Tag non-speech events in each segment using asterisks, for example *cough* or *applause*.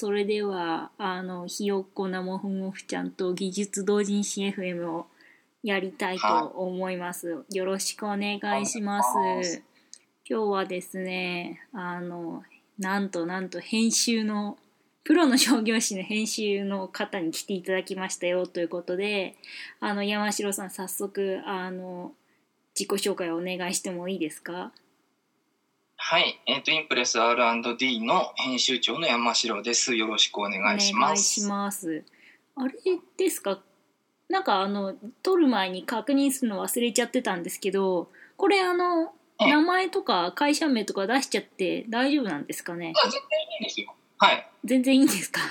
それでは、あの、ひよっこなもふもふちゃんと技術同人誌 FM をやりたいと思います。よろしくお願いします。今日はですね、あの、なんとなんと編集の、プロの商業誌の編集の方に来ていただきましたよということで、あの、山城さん早速、あの、自己紹介をお願いしてもいいですか？はい、えっ、と、インプレス R&D の編集長の山城です。よろしくお願いしお願います。します。あれですか？なんかあの撮る前に確認するの忘れちゃってたんですけどこれあのええ名前とか会社名とか出しちゃって大丈夫なんですかね？あ全然いいですよ。はい。全然いいんですか？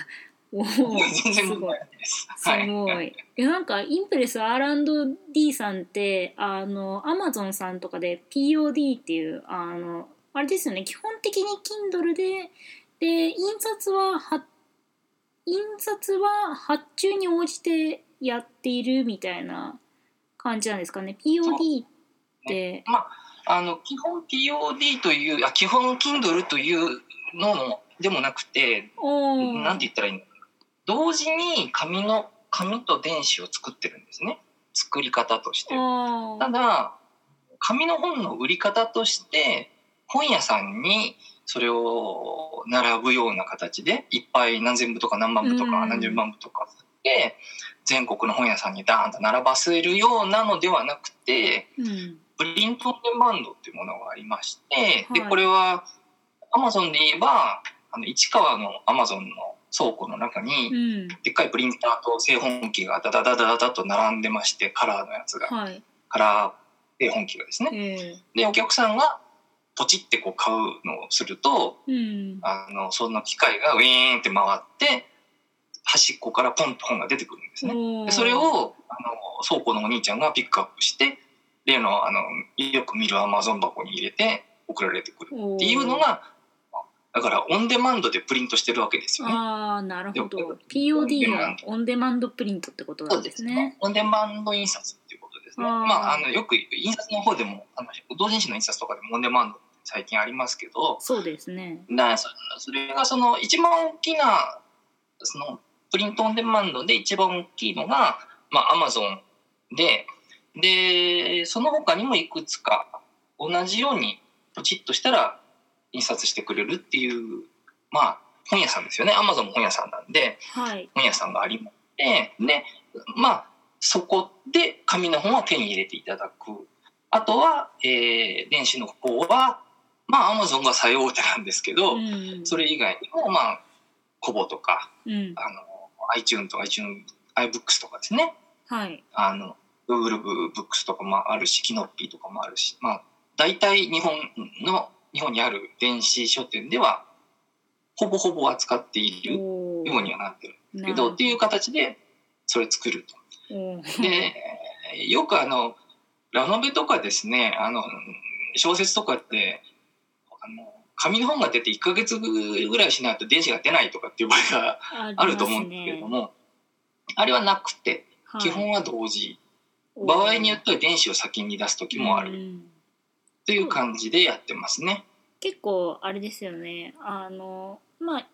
おお全然すごい問題ないです。すはい。ごい。えなんかインプレス R&D さんってあの Amazon さんとかで POD っていうあのあれですよね。基本的に Kindle でで印刷はは印刷は発注に応じてやっているみたいな感じなんですかね。POD って。まあ、あの、基本 POD という、あ、基本 Kindle というのもでもなくて、なんて言ったらいいの？同時に紙の、紙と電子を作ってるんですね。作り方として。ただ紙の本の売り方として本屋さんにそれを並ぶような形でいっぱい何千部とか何万部とかうん何十万部とかで全国の本屋さんにダーンと並ばせるようなのではなくてうん。プリントオンデマンドっていうものがありましてではい。これはアマゾンで言えばあの市川のアマゾンの倉庫の中にうん。でっかいプリンターと製本機がダダダダダダと並んでましてカラーのやつが。はい。カラー製本機がですね。え。でお客さんがポチってこう買うのをするとーうんあのその機械がウィーンって回って端っこからポンと本が出てくるんですね。でそれをあの倉庫のお兄ちゃんがピックアップして例のあのよく見るアマゾン箱に入れて送られてくるっていうのがだからオンデマンドでプリントしてるわけですよね。ああなるほど POD のオンデマンドプリントってことなんですね。オンデマンド印刷っていうことですね。あーまああのよく印刷の方でもあの同人誌の印刷とかでもオンデマンド最近ありますけど、そうですね。だそそれがその一番大きなそのプリントオンデマンドで一番大きいのが、まあ、アマゾンででその他にもいくつか同じようにポチッとしたら印刷してくれるっていうまあ本屋さんですよねアマゾンも本屋さんなんではい。本屋さんがありましてでまあそこで紙の本は手に入れていただくあとは、えー電子の方はまあアマゾンが最大手なんですけど、うん。それ以外にも、まあ、コボとか、うん。あの、iTunes とか iTunes、iBooks とかですね。はい。あの、Google Books とかもあるし、キノッピーとかもあるし、まあ、大体日本の、日本にある電子書店では、ほぼほぼ扱っているおようにはなってるんですけどど、っていう形で、それ作ると。で、よくあの、ラノベとかですね、あの、小説とかって、紙の本が出て1ヶ月ぐらいしないと電子が出ないとかっていう場合があると思うんですけれども、あれはなくて、はい基本は同時。場合によっては電子を先に出す時もあるうんという感じでやってますね。結構あれですよね。あのまあ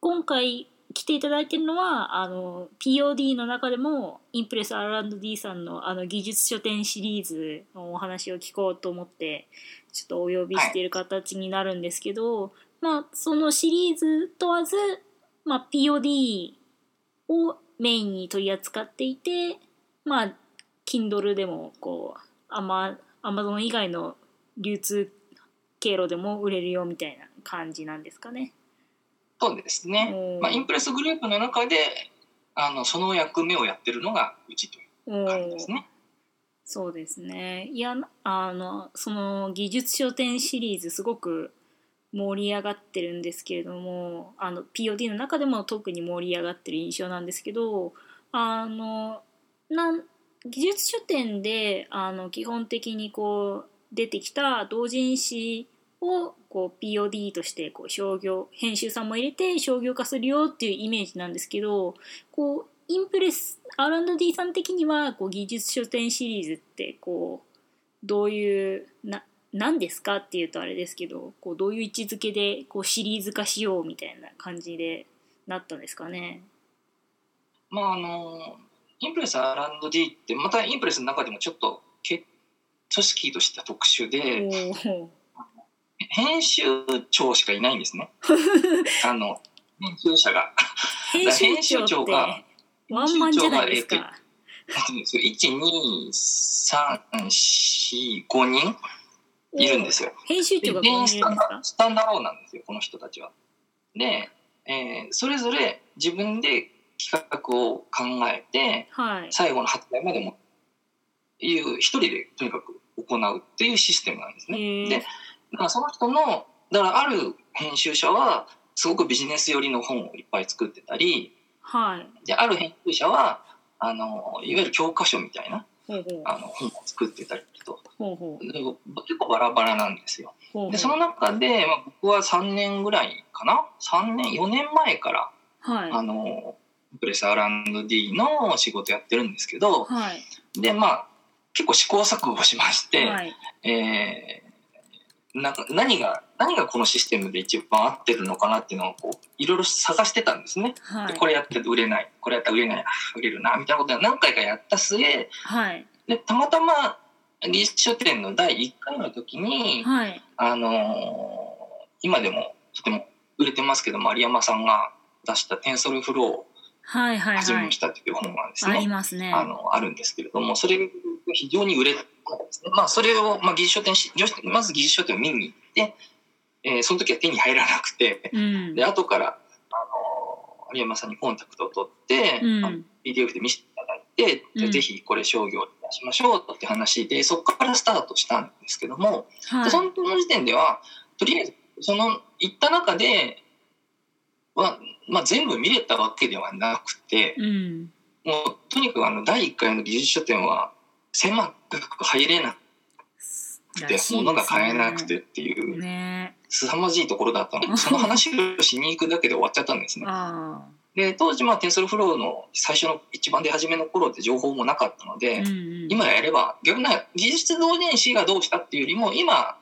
今回来ていただいてるのはあの POD の中でもインプレス R&D さんのあの技術書店シリーズのお話を聞こうと思ってちょっとお呼びしている形になるんですけど、まあそのシリーズ問わず、まあ、POD をメインに取り扱っていてまあ Kindle でもこうアマ Amazon 以外の流通経路でも売れるよみたいな感じなんですかね。そうですねまあ、インプレスグループの中で、あの、その役目をやってるのがうちという感じですね。そうですね。いやあのその技術書店シリーズすごく盛り上がってるんですけれどもあの POD の中でも特に盛り上がってる印象なんですけどあのなん技術書店であの基本的にこう出てきた同人誌をこう POD としてこう商業編集さんも入れて商業化するよっていうイメージなんですけどこうインプレス R&D さん的にはこう技術書店シリーズってこうどういうな何ですかっていうとあれですけどこうどういう位置づけでこうシリーズ化しようみたいな感じでなったんですかね。まああのインプレス R&D ってまたインプレスの中でもちょっとけ組織としては特殊でお編集長しかいないんですねあの編集者が。*laughs* 編集長がワンマンじゃないですか。12345人いるんですよ。編集長が5で全員スタン人スタンダローなんですよこの人たちは。で、えーそれぞれ自分で企画を考えてはい。最後の発売までもいう一人でとにかく行うっていうシステムなんですね。でだからその人のだからある編集者はすごくビジネス寄りの本をいっぱい作ってたりはい。である編集者はあのいわゆる教科書みたいなあの本を作ってたりと。ほう結構バラバラなんですよ。でその中で、まあ、僕は3年ぐらいかな？3年？4年前からはい。あのプレス R&D の仕事やってるんですけどはい。でまあ結構試行錯誤しまして、はい。えーなんか何が何がこのシステムで一番合ってるのかなっていうのをこういろいろ探してたんですね。はい。でこれやってて売れない。これやったら売れない。あ売れるな。みたいなことを何回かやった末はい。でたまたま技術書店の第1回の時に、はい。あのー今でもとても売れてますけど丸山さんが出した「テンソルフロはいはいーを始めはいました」っていう本がですあね、りますね。あのあるんですけれどもそれが非常に売れたんですね。まあ、それを、まあ、技術書店しまず技術書店を見に行って、えーその時は手に入らなくてうん。で後から、あのー有山さんにコンタクトを取って、うん。PDF で見せていただいて、じゃうん。あぜひこれ商業に出しましょうって話でそこからスタートしたんですけども、はい。でその時点ではとりあえずその行った中では、まあ、全部見れたわけではなくてうん。もうとにかくあの第1回の技術書店は狭く入れなくで物が買えなくてっていう。ね。凄まじいところだったのでその話をしに行くだけで終わっちゃったんですね。あで当時まあテンソルフローの最初の一番出始めの頃って情報もなかったので、あうんうん。今やれば逆に技術同人誌がどうしたっていうよりも今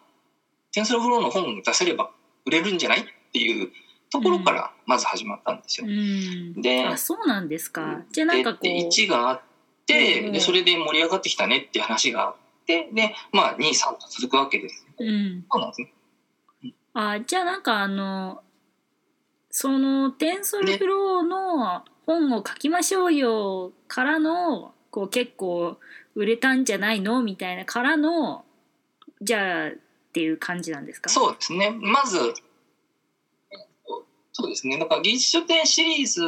テンソルフローの本を出せれば売れるんじゃないっていうところからまず始まったんですよ。うん。であそうなんですか。じゃあなんかこう。でで1があって、うんでそれで盛り上がってきたねっていう話があってでまあ23と続くわけです。うんそうなんですね。あじゃあなんかあのそのテンソルフローの本を書きましょうよからのこう結構売れたんじゃないのみたいなからのじゃあっていう感じなんですか？そうですね。まず、そうですね。だから技術書店シリーズ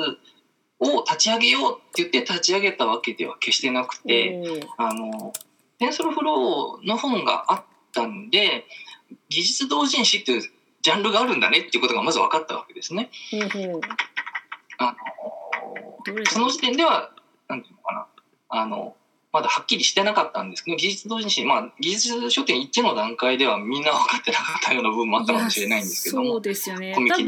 を立ち上げようって言って立ち上げたわけでは決してなくて、あの、テンソルフローの本があったんで、技術同人誌っていうジャンルがあるんだねっていうことがまず分かったわけですね。その時点では、なんていうのかな、あの、まだはっきりしてなかったんですけど、技術同人誌、まあ、技術書店1の段階ではみんな分かってなかったような部分もあったかもしれないんですけどそう、ですよね。コミ多ケ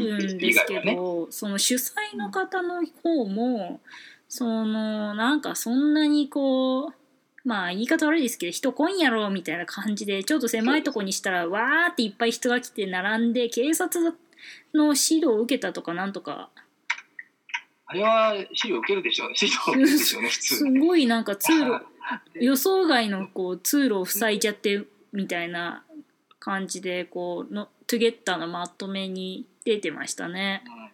以外ど、その主催の方の方もそのなんかそんなにこうまあ言い方悪いですけど人来んやろみたいな感じでちょっと狭いとこにしたらわーっていっぱい人が来て並んで警察の指導を受けたとかなんとかあれは資料受けるでしょうね。資料受けるでしょうね、普す通に。ごいなんか通路予想外のこう通路を塞いじゃってみたいな感じでこうのトゥゲッターのまとめに出てましたね。うん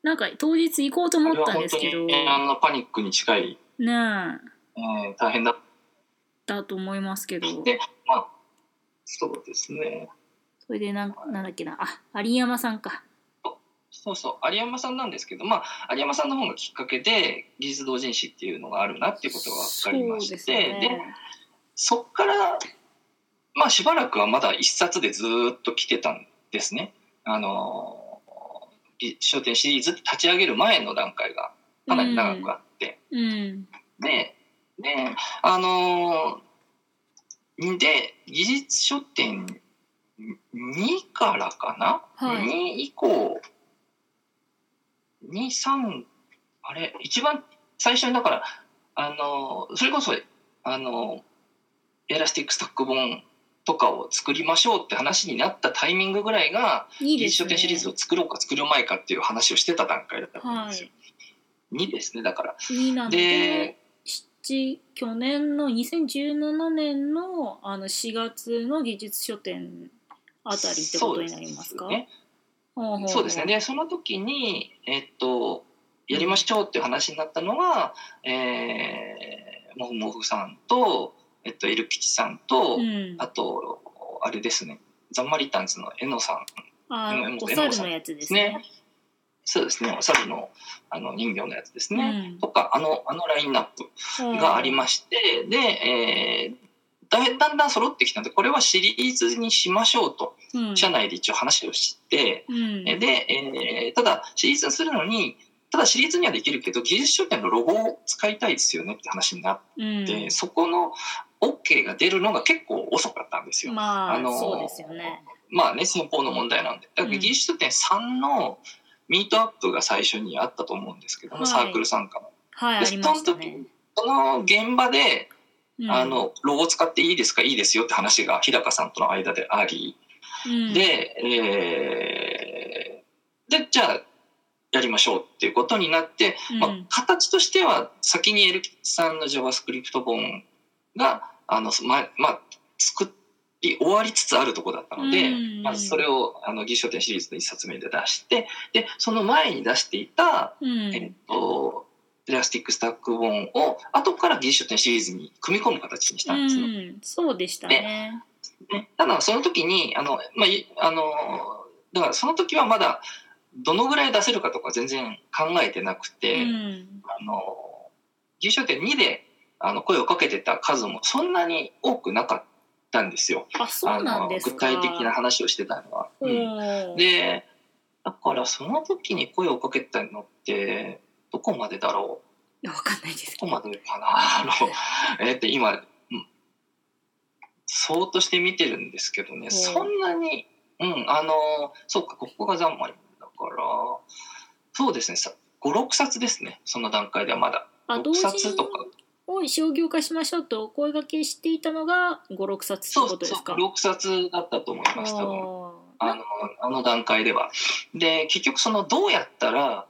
なんか当日行こうと思ったんですけど、にあのパニックに近い、ねえ、えー大変だっだと思いますけど、でまあそうですね。それでなんなんだっけな、あ、有山さんか。そうそう、有山さんなんですけど、まあ、有山さんの方がきっかけで、技術同人誌っていうのがあるなっていうことが分かりまして、でね。そっから、まあ、しばらくはまだ一冊でずーっと来てたんですね。あの、書典シリーズ立ち上げる前の段階がかなり長くあって、うん。で、で、あのーで、技術書典2からかな、はい ?2 以降、2、3、あれ、一番最初にだから、あのーそれこそ、あのー Elastic Stack 本とかを作りましょうって話になったタイミングぐらいがいいね技術書店シリーズを作ろうか作る前かっていう話をしてた段階だったんですよ。2ですねだから。2なのでで7去年の2017年のあの4月の技術書店あたりってことになりますか？そうですね。でその時に、えっと、やりましょうっていう話になったのが、えー、もふもふさんと、えっと、エル吉さんと、うん、あと、あれですね、ザンマリタンズのえのさん。あうん。お猿のやつですね。そうですね、お猿のあの人形のやつですね。うん。とか、あの、あのラインナップがありまして、で、えーだだんだん揃ってきたので、これはシリーズにしましょうと、うん。社内で一応話をして、うん。で、えーただシリーズにするのにただシリーズにはできるけど技術書店のロゴを使いたいですよねって話になっうん。て、そこの OK が出るのが結構遅かったんですよ。まあ、あのーそうですよね。まあね先方の問題なんで。だからうん。技術書店3のミートアップが最初にあったと思うんですけども、はいサークル参加の。はい、その時に。その現場で、うんあ、のロゴ使っていいですかいいですよって話が日高さんとの間であり、うん、で、えーで、じゃあ、やりましょうっていうことになって、うんまあ、形としては先にエルキさんの JavaScript 本が、あの、ま、まあ、作り終わりつつあるところだったので、うんまずそれを、あの、技術書店シリーズの一冊目で出して、で、その前に出していた、うん。えっと、プラスティックスタック本を後から技術書店シリーズに組み込む形にしたんですね。うん、そうでしたね。ね、ただその時にあの、まあ、いあのだからその時はまだどのぐらい出せるかとか全然考えてなくて、うん。あの書店2であの声をかけてた数もそんなに多くなかったんですよ。あ、そうなんです具体的な話をしてたのは。うん。でだからその時に声をかけたのってどこまでだろう？いやわかんないです。けど。どこまでかな？あの *laughs* えーっと今、うん。そうとして見てるんですけどね、ん。そんなに、うん、あの、そうか、ここがざんまりだから、そうですね、さ5、6冊ですね、その段階ではまだ。あ、同6時冊とか。を商業化しましょうとお声掛けしていたのが5、6冊ってそうそう、ことですか？6冊だったと思います、多分。ああの、あの段階では。で、結局その、どうやったら。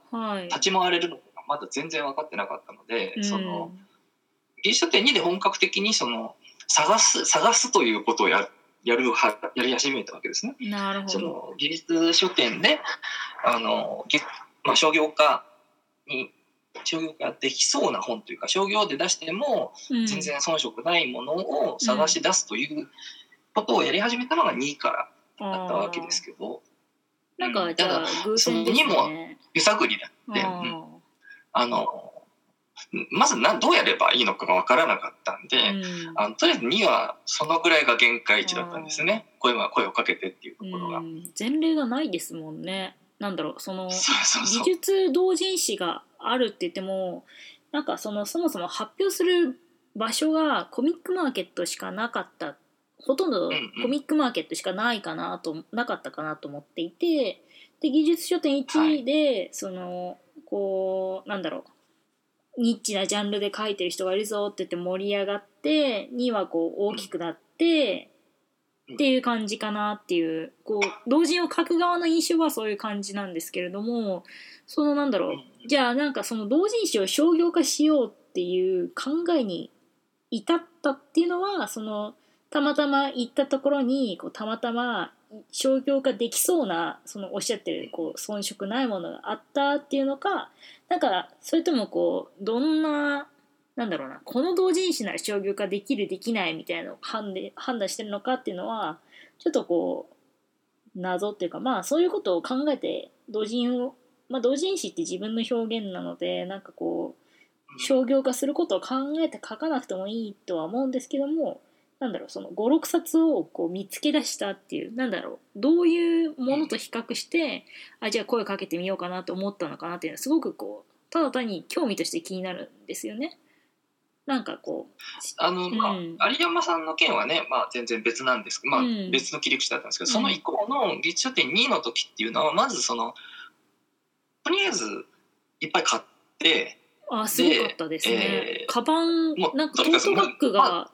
立ち回れるのか、まだ全然分かってなかったので、うんその、技術書店2で本格的にその探す探すということをやるやるはやり始めたわけですね。なるほど。その技術書店であの、げまあ、商業化に商業化できそうな本というか商業で出してもうん。全然遜色ないものを探し出すということをやり始めたのが2からだったわけですけど、なんかじゃあ偶然ですね。揺さぐりだって、あうん。あのまずなどうやればいいのかが分からなかったんで、ーうん。あのとりあえず2はそのぐらいが限界値だったんですね。声は声をかけてっていうところが。うん。前例がないですもんね。なんだろうその技術同人誌があるって言ってもなんかそのそもそも発表する場所がコミックマーケットしかなかったほとんどコミックマーケットしかないかなとなかったかなと思っていてで技術書店1で、そのこうなんだろうニッチなジャンルで書いてる人がいるぞって言って盛り上がって2はこう大きくなって、うんっていう感じかなっていうこう同人を書く側の印象はそういう感じなんですけれどもそのなんだろうじゃあなんかその同人誌を商業化しようっていう考えに至ったっていうのはそのたまたま行ったところにこうたまたま商業化できそうなそのおっしゃってるこう遜色ないものがあったっていうのかなんかそれともこうどんななんだろうなこの同人誌なら商業化できるできないみたいなのを判で判断してるのかっていうのはちょっとこう謎っていうかまあそういうことを考えて同人をまあ同人誌って自分の表現なのでなんかこう商業化することを考えて書かなくてもいいとは思うんですけどもなんだろうその56冊をこう見つけ出したっていうなんだろうどういうものと比較してあじゃあ声かけてみようかなと思ったのかなっていうのはすごくこうただ単に興味として気になるんですよね。なんかこあの、まあうん。有山さんの件はね、まあ、全然別なんですまあうん。別の切り口だったんですけど、うん。その以降の技術書店2の時っていうのはまずそのとりあえずいっぱい買ってうあすごかったですね。えーカバンなんかトートバッグまあが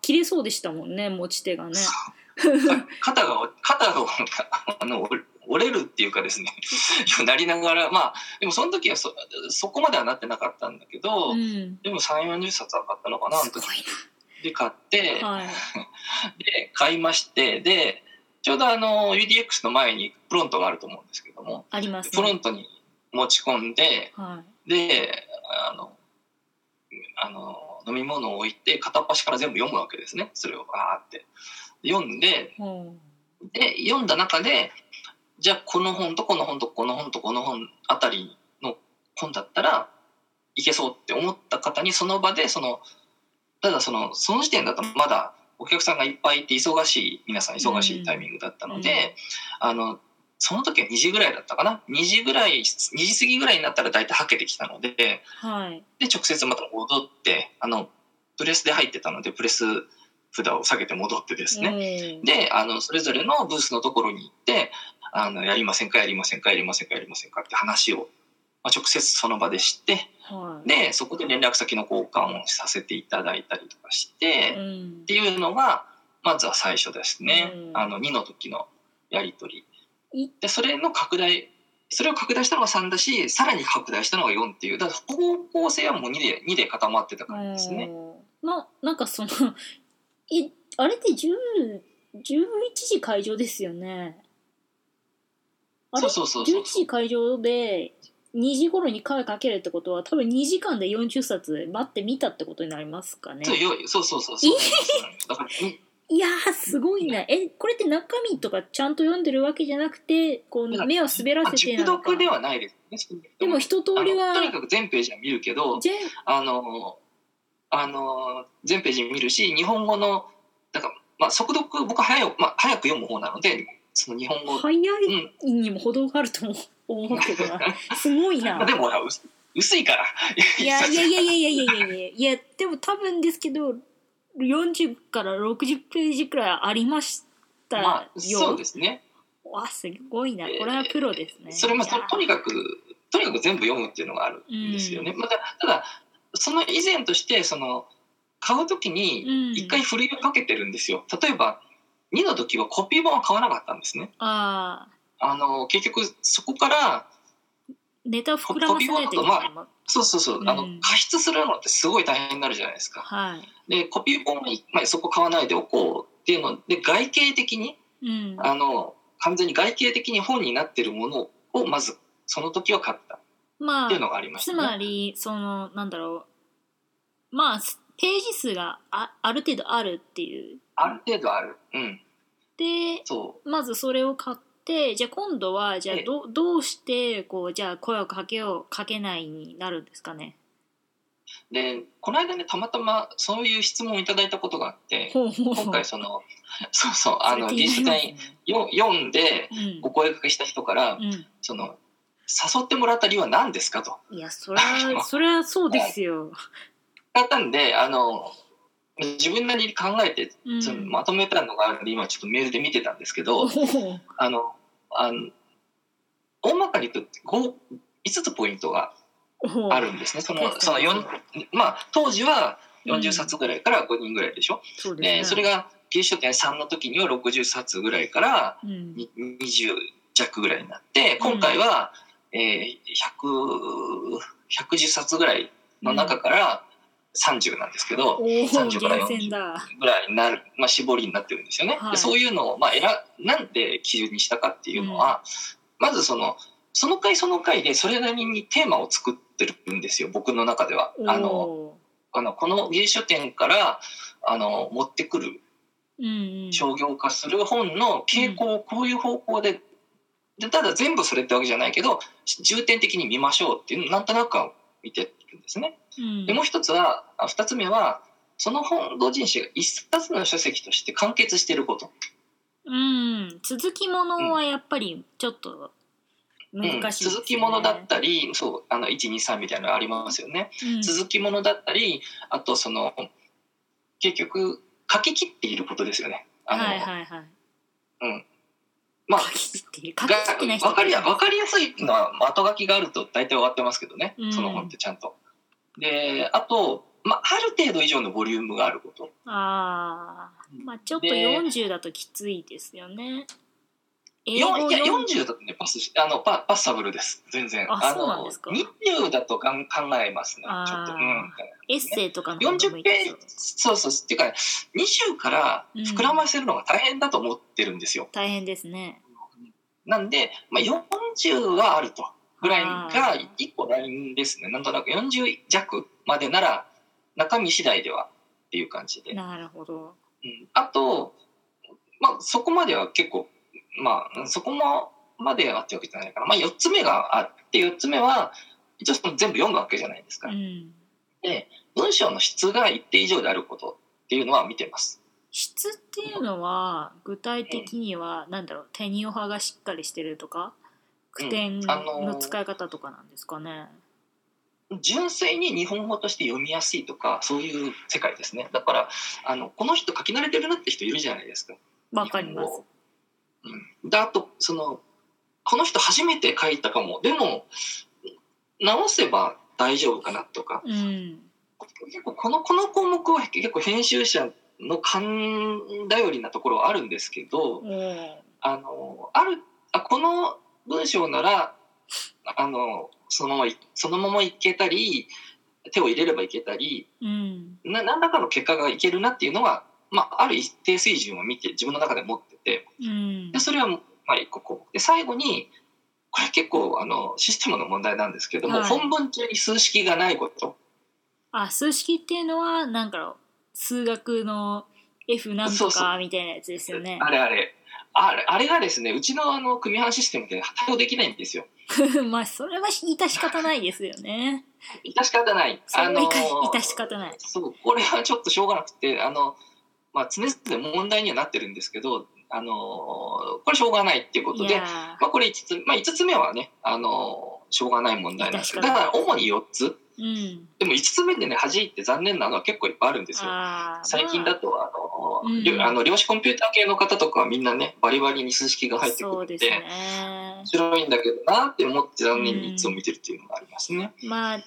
切れそうでしたもんね持ち手がね。肩が肩があの折れるっていうかですね *laughs* なりながらまあでもその時はそそこまではなってなかったんだけど、うん。でも3 4 0冊は買ったのかなあので買って、なはい。*laughs* で買いましてでちょうどあの UDX の前にプロントがあると思うんですけどもありますプロねントに持ち込んではであのあの飲み物を置いて片っ端から全部読むわけですね。それをバーって。読んでいほで読んだ中でじゃあこの本とこの本とこの本とこの本あたりの本だったらいけそうって思った方にその場でそのただそのその時点だとまだお客さんがいっぱいいて忙しい皆さん忙しいタイミングだったので、あのその時は2時ぐらいだったかな？2時ぐらい2時過ぎぐらいになったら大体はけてきたのででうはい。直接また戻ってあのプレスで入ってたのでプレス札を下げて戻ってですね、ねであのそれぞれのブースのところに行ってあのやりませんかやりませんかやりませんかやりませんかって話を、まあ、直接その場でしてはい。でそこで連絡先の交換をさせていただいたりとかして、っうん。ていうのがまずは最初ですね、うん。あの2の時のやり取り。い。でそれの拡大それを拡大したのが3だしさらに拡大したのが4っていう。だから方向性はもう2で ,2 で固まってた感じですね。うん。ななんかその *laughs* いあれって10 11時会場ですよねあれそうそうそうそう。11時会場で2時頃に声かけるってことは多分2時間で40冊待ってみたってことになりますかね。そうよそうそうそういやーすごいな。えこれって中身とかちゃんと読んでるわけじゃなくてこう目を滑らまあ、せて熟なのか。読ではないですね。でも一通りはとにかく全ページは見るけど、全あの、あの、全ページ見るし、日本語の、だから、まあ、速読、僕は早い、まあ、早く読む方なので、その日本語、早うん。いにも程があると思うけどなすごいなまあでも薄薄いから。いやいやいやいやいやいやいやいやいやでも多分ですけど40から60ページくらいありましたよ、まあ、そうですね。わすごいなこれはプロですね、それもとにかく、とにかく全部読むっていうのがあるんですよね。また、ただ、その以前として、その、買うときに、うん一回ふるいをかけてるんですよ。例えば、2の時はコピー本は買わなかったんですね。あああの、結局、そこから、ネタを膨らませないといけない。もんそうそうそう、あのうん加筆するのってすごい大変になるじゃないですか。はい。で、コピー本は、まあ、そこ買わないでおこうっていうので、外形的に、うん。あの、完全に外形的に本になってるものを、まず、その時は買った。っまあていうのがありましつたね。まりそのなんだろう。まあページ数があある程度あるっていうある程度ある。うん。でそまずそれを買ってじゃあ今度はじゃあええどどうしてこうじゃあ声をかけようかけないになるんですかね？う。で、この間ね、たまたまそういう質問をいただいたことがあって、今回その、そうそう、あの、それ気にな技術りますね隊よ読んで、うんお声掛けした人から、うんその、誘ってもらった理由は何ですかと。いやそれはそれはそうですよ、*laughs* だったんで、あの、自分なりに考えて、うん、そのまとめたのがあるんで、今ちょっとメールで見てたんですけど、あの、あの、大まかに言うと5、5つポイントがあるんですね。その、その4、まあ、当時は40冊ぐらいから5人ぐらいでしょ？うですね。それが、芸術書店3の時には60冊ぐらいからうん。に20弱ぐらいになって、今回は、えー、100、110冊ぐらいの中から30なんですけど、おお30から厳選だぐらいになる、まあ、絞りになってるんですよね。はいでそういうのを、まあ、選なんで基準にしたかっていうのは、まずそのその回その回でそれなりにテーマを作ってるんですよ僕の中では。あのおあのこの芸術書店からあの持ってくる商業化する本の傾向をこういう方向ででただ全部それってわけじゃないけど重点的に見ましょうっていうのなんとなくは見てるんですね。うん。でもう一つはあ二つ目はその本同人誌が一冊の書籍として完結していること。うん。続きものはやっぱりちょっと難しいですね、続きものだったりそうあの123みたいなのありますよね、うん。続きものだったりあとその結局書き切っていることですよね。あの、はいはいはい。まあ書き切っている。書き切ってない人わかりやわかりやすいのは後書きがあると大体終わってますけどね、うん。その本ってちゃんとであとまあ、ある程度以上のボリュームがあること。ああまあちょっとで40だときついですよね。英よ語いや4 40だとねパスしあのパパッサブルです。全然。あのそうなんですか。20だとかん考えますね。ちょっとうん。エッセイとかの方が向40いてページそうそう。っていうか20から膨らませるのが大変だと思ってるんですよ、大変ですね。なんで、まあ、40はあるとぐらいあがー。1個ラインですね。なんとなく40弱までなら中身次第ではっていう感じで、なるほど。うん。あと、まあ、そこまでは結構まあそこもまではってわけじゃないかな、まあ、4つ目があって4つ目は一応その全部読むわけじゃないですか、うん。で文章の質が一定以上であることっていうのは見てます。質っていうのは具体的には何だろう。テニオ派がしっかりしてるとか？句点あの使い方とかなんですかね、純粋に日本語として読みやすいとかそういう世界ですね。だからあのこの人書き慣れてるなって人いるじゃないですか。わかります。うん、であとそのこの人初めて書いたかも。でも直せば大丈夫かなとか。うん。結構このこの項目は結構編集者の勘頼りなところはあるんですけどおー。あのあるあこの文章ならあのそのままいそのままいけたり手を入れればいけたりうん。な何らかの結果がいけるなっていうのが、まあ、ある一定水準を見て自分の中で持っててうん。でそれはまあ一個こう。で最後にこれ結構あのシステムの問題なんですけども、はい。本文中に数式がないこと。あ数式っていうのはなんか数学の F なんとかみたいなやつですよね。あれあれあれあれがですねうちのあの組版システムで対応できないんですよ。*laughs* まあそれは致し方ないですよね。致し方ない。それはの致し方ない。そうこれはちょっとしょうがなくてあの、まあ、常々問題にはなってるんですけどあのこれしょうがないっていうことで、まあ、これ5つ、まあ、5つ目はねあのしょうがない問題なんですけどだから主に4つーうん。でも5つ目でね弾いて残念なのは結構いっぱいあるんですよ。最近だとあの、うんあの量子コンピューター系の方とかはみんなねバリバリに数式がまあ入ってくるんでね面。白いんだけどなって思って残念にいつも見てるっていうのがありますね。まあ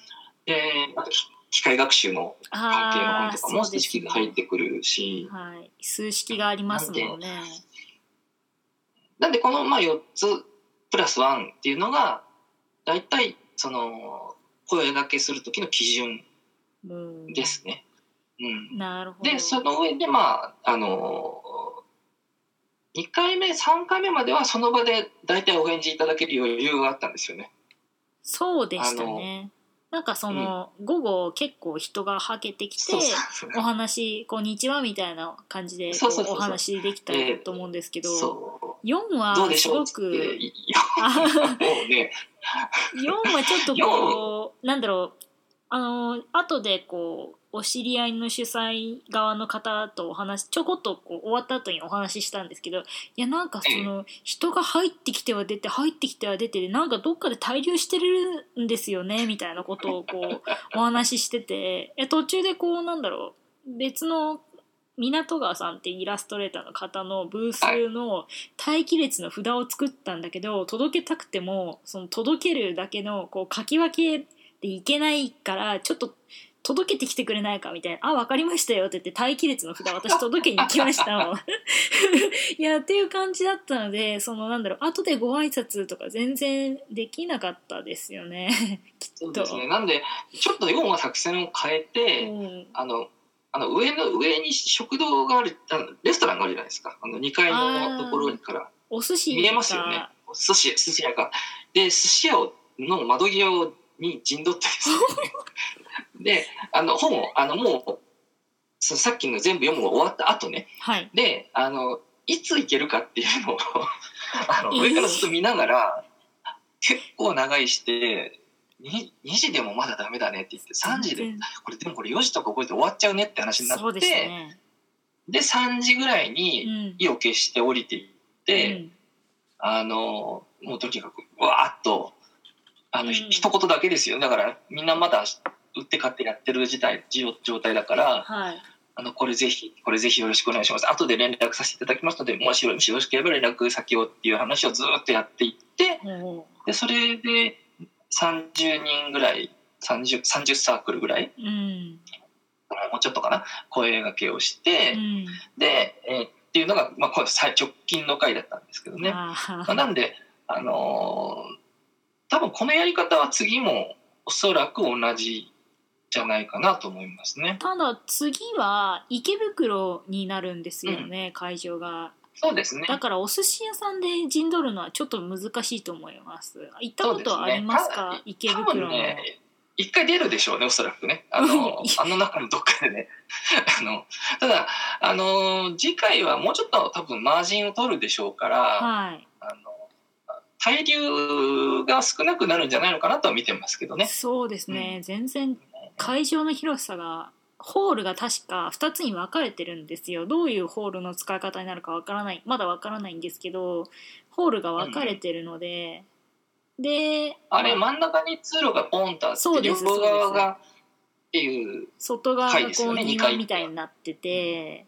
であとき機械学習の関係の本とかも数式が入ってくるし、はい数式がありますもんね。なんでこのまあ4つプラス1っていうのが大体その声掛けする時の基準うんですね。うん、なるほど。でその上でまああの2回目3回目まではその場で大体お返事いただける余裕があったんですよね。そうでしたね。なんかその、午後結構人がはけてきてお話「こんにちは」みたいな感じでお話できたと思うんですけど、そう4はすごくいいあ *laughs* もうね4はちょっとこうなんだろうあの後でこうお知り合いの主催側の方とお話ちょこっとこう終わった後にお話ししたんですけどいやなんかその人が入ってきては出て入ってきては出てでなんかどっかで滞留してるんですよねみたいなことをこうお話ししててえ途中でこうなんだろう別の港川さんってイラストレーターの方のブースの待機列の札を作ったんだけど届けたくてもその届けるだけのこう書き分けでいけないからちょっと届けてきてくれないかみたいな「あ分かりましたよ」って言って待機列の札私届けに行きましたもん *laughs* いやっていう感じだったのでそのなんだろう後でご挨拶とか全然できなかったですよね。*laughs* そうですね。なんでちょっと4は作戦を変えて、うん。あのあの上の上に食堂があるあのレストランがあるじゃないですか。あの2階のところから。お寿司見えますよね。が寿司寿司屋が。で寿司屋の窓際に陣取ってですね。*laughs* であの本をあのもうそさっきの全部読むのが終わった後ね。はい。であのいつ行けるかっていうのをあのえー。上からずっと見ながら、結構長いして 2, 2時でもまだダメだねって言って3時でこれでもこれ4時とか覚えて終わっちゃうねって話になってですね。で3時ぐらいうん。に意を決して降りていって、うん。あのもうとにかくわーっとあの、うん。ひ一言だけですよ。だからみんなまだ売って買ってやってる時代状状態だからはい。あのこれぜひこれぜひよろしくお願いします。後で連絡させていただきますのでもしよろしければ連絡先をっていう話をずーっとやっていってもでそれで30人ぐらい 30, 30サークルぐらいううん。もうちょっとかな？声掛けをして、うん。で、えーっていうのが、まあ、これ最直近の回だったんですけどね。まあ、なんで、あのー多分このやり方は次もおそらく同じじゃないかなと思いますね。ただ次は池袋になるんですよね、会場がそうですね。だからお寿司屋さんで陣取るのはちょっと難しいと思います行ったことありますか？ね多池袋の、一回出るでしょうね、おそらくね。あの、あの中のどっかでね。*laughs* あの、ただ、あの、次回はもうちょっと多分マージンを取るでしょうから、はいあの、滞留が少なくなるんじゃないのかなとは見てますけどね。そうですね、全然会場の広さがホールが確か2つに分かれてるんですよ。どういうホールの使い方になるかわからない。まだわからないんですけどホールが分かれてるので、であれ、ま真ん中に通路がポンとあって、そうです両側がっていう、外側がこう庭みたいになってて、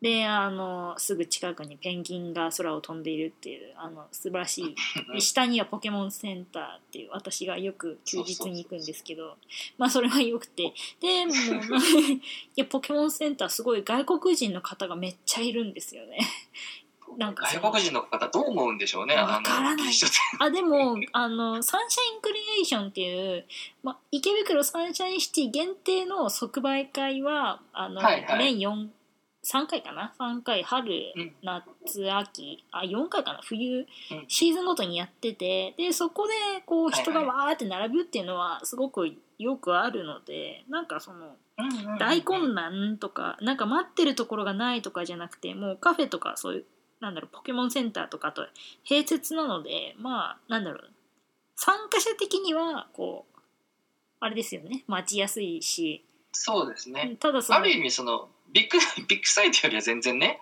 であのすぐ近くにペンギンが空を飛んでいるっていうあの素晴らしい。*laughs* 下にはポケモンセンターっていう私がよく休日に行くんですけどまあそれはよくて。でもう *laughs* いやポケモンセンターすごい外国人の方がめっちゃいるんですよね。*laughs* なんか外国人の方どう思うんでしょうね。わからない。あでもあのサンシャインクリエーションっていう、ま、池袋サンシャインシティ限定の即売会はあの、はいはい。年4 3回かな？3回春、うん。夏秋あ4回かな？冬うん。シーズンごとにやっててでそこでこう人がわーって並ぶっていうのはすごくよくあるのでなんかその大混乱とかなんか待ってるところがないとかじゃなくてもうカフェとかそういうなんだろうポケモンセンターとかと併設なのでまあなんだろう。参加者的にはこうあれですよね。待ちやすいし。そうですね。ただそのある意味そのビッグ *laughs* ビッグサイトよりは全然ね、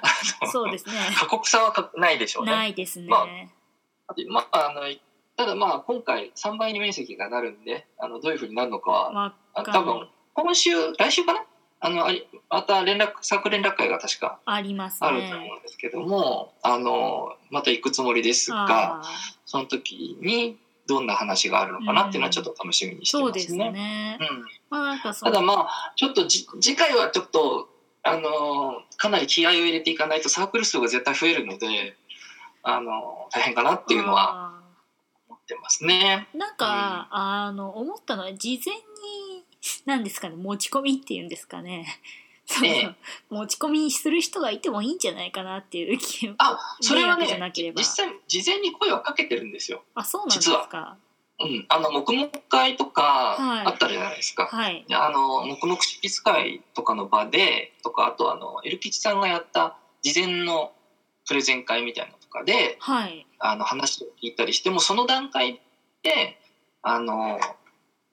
あのそうですね。過酷さはかないでしょうね。ないですね、まあまああのただまあ今回3倍に面積がなるんで、あのどういうふうになるのかは、か多分今週来週かな？あのまた連絡サークル連絡会が確かありますあると思ねうんですけども、あのまた行くつもりですが、その時にどんな話があるのかなっていうのはちょっと楽しみにしてまそうですすね。ねうん。ただのまあちょっとじ次回はちょっとあのかなり気合を入れていかないとサークル数が絶対増えるのであの大変かなっていうのはあ思ってますね。ー。なんか、あの思ったのは事前に何ですかね持ち込みっていうんですかねそう。ええ持ち込みする人がいてもいいんじゃないかなっていう気分あそれはね実際事前に声はかけてるんですよ。あそうなんです実はか。うん、あの黙々会とかはい。あったじゃないですか。はい。であの黙々執筆会とかの場でとかあとあのエル吉さんがやった事前のプレゼン会みたいなのとかではい。あの話を聞いたりしてもその段階であの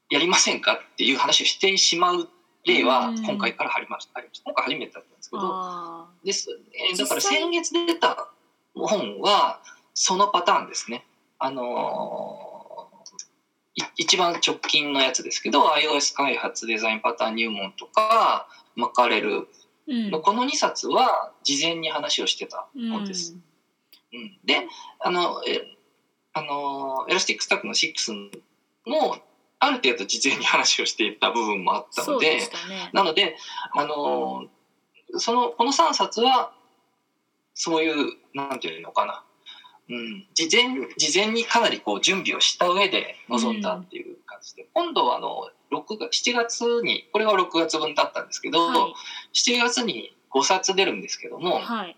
やりませんかっていう話をしてしまう例はうん。今回からありましたありました。今回初めてだったんですけど。あです、えーだから先月出た本はそのパターンですね。あのーい一番直近のやつですけど iOS 開発デザインパターン入門とかマカレルーうん。のこの2冊は事前に話をしてた本です。うん、であのえあの Elastic Stack の6もある程度事前に話をしていた部分もあったのでね。なのであのそのこの3冊はそういうなんていうのかな、うん、事前事前にかなりこう準備をした上で臨んだっていう感じで、今度はあの6月7月にこれが6月分だったんですけど、はい。7月に5冊出るんですけども、はい。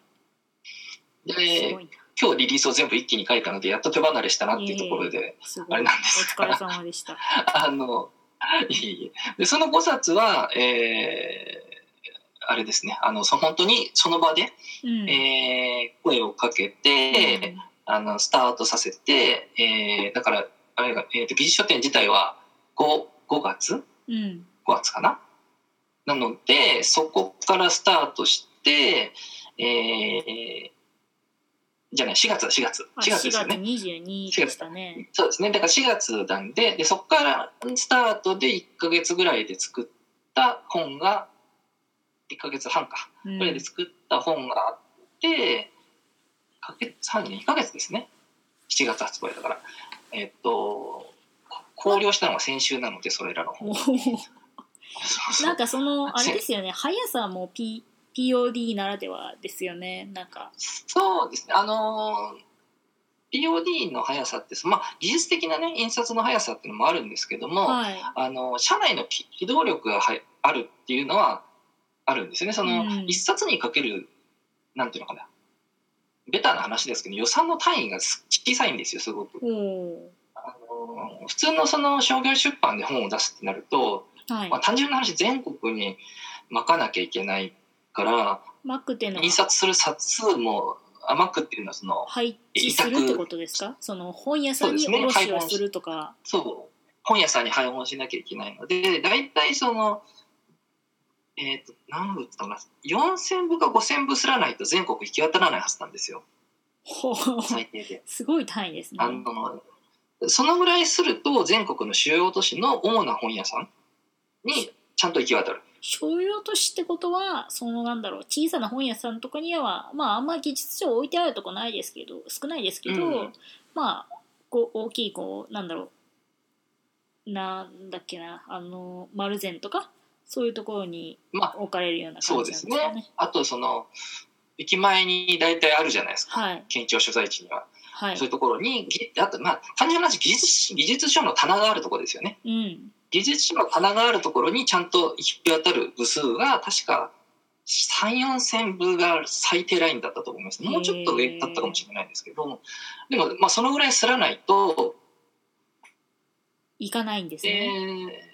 すで今日リリースを全部一気に書いたのでやっと手離れしたなっていうところで、あれなんです。お疲れ様でした。*laughs* あのいえいえ。でその5冊は、えーあれですね。あのそ本当にその場で、うん。えー声をかけて、あのスタートさせて、えーだからあれが、えーと技術書店自体は 5, 5月？うん。うん5月かな？なのでそこからスタートして、えーじゃない4月だ4月。あ4月ですよね。22でしたね。そうですね。だから4月なんででそこからスタートで1ヶ月ぐらいで作った本が1ヶ月半かうん。ぐらいで作った本があって、かけ3年2ヶ月ですね。7月発売だから。えっとこ考慮したのが先週なのでそれらの本なんかそのあれですよね。速さも、P、POD ならではですよねなんかそうですね。あのー POD の速さって、まあ、技術的なね、印刷の速さっていうのもあるんですけども、はいあの、社内の機機動力がはあるっていうのはあるんですよね。その、うん一冊にかける、なんていうのかな。ベタな話ですけど、予算の単位がす小さいんですよ、すごく。おおあの普通のその商業出版で本を出すってなると、ーはいまあ、単純な話全国に巻かなきゃいけないからマックっていうのは？印刷する冊数も甘くっていうのはその配置するってことですか？その本屋さんに卸をするとか、そう。本屋さんに配本しなきゃいけないので大体そのえっ、と何部ったかな？4000部か5000部すらないと全国行き渡らないはずなんですよ。最低で。すごい単位ですね。あのそのぐらいすると全国の主要都市の主な本屋さんにちゃんと行き渡る。商用都市ってことはそのなんだろう小さな本屋さんとかにはまああんま技術書置いてあるとこないですけど少ないですけど、うんまあこう大きいこうなんだろうなんだっけなあの丸善とかそういうところにまあ置かれるようなそう感じでなんですかね。すね。あとその駅前に大体あるじゃないですか。はい県庁所在地には。はいそういうところに、ぎあとまあ単純な話技術技術書の棚があるところですよね。うん技術書の棚があるところにちゃんと行き渡る部数が確か3、4千部が最低ラインだったと思います。もうちょっと上だったかもしれないですけど、でもまあそのぐらいすらないと、行かないんですえね。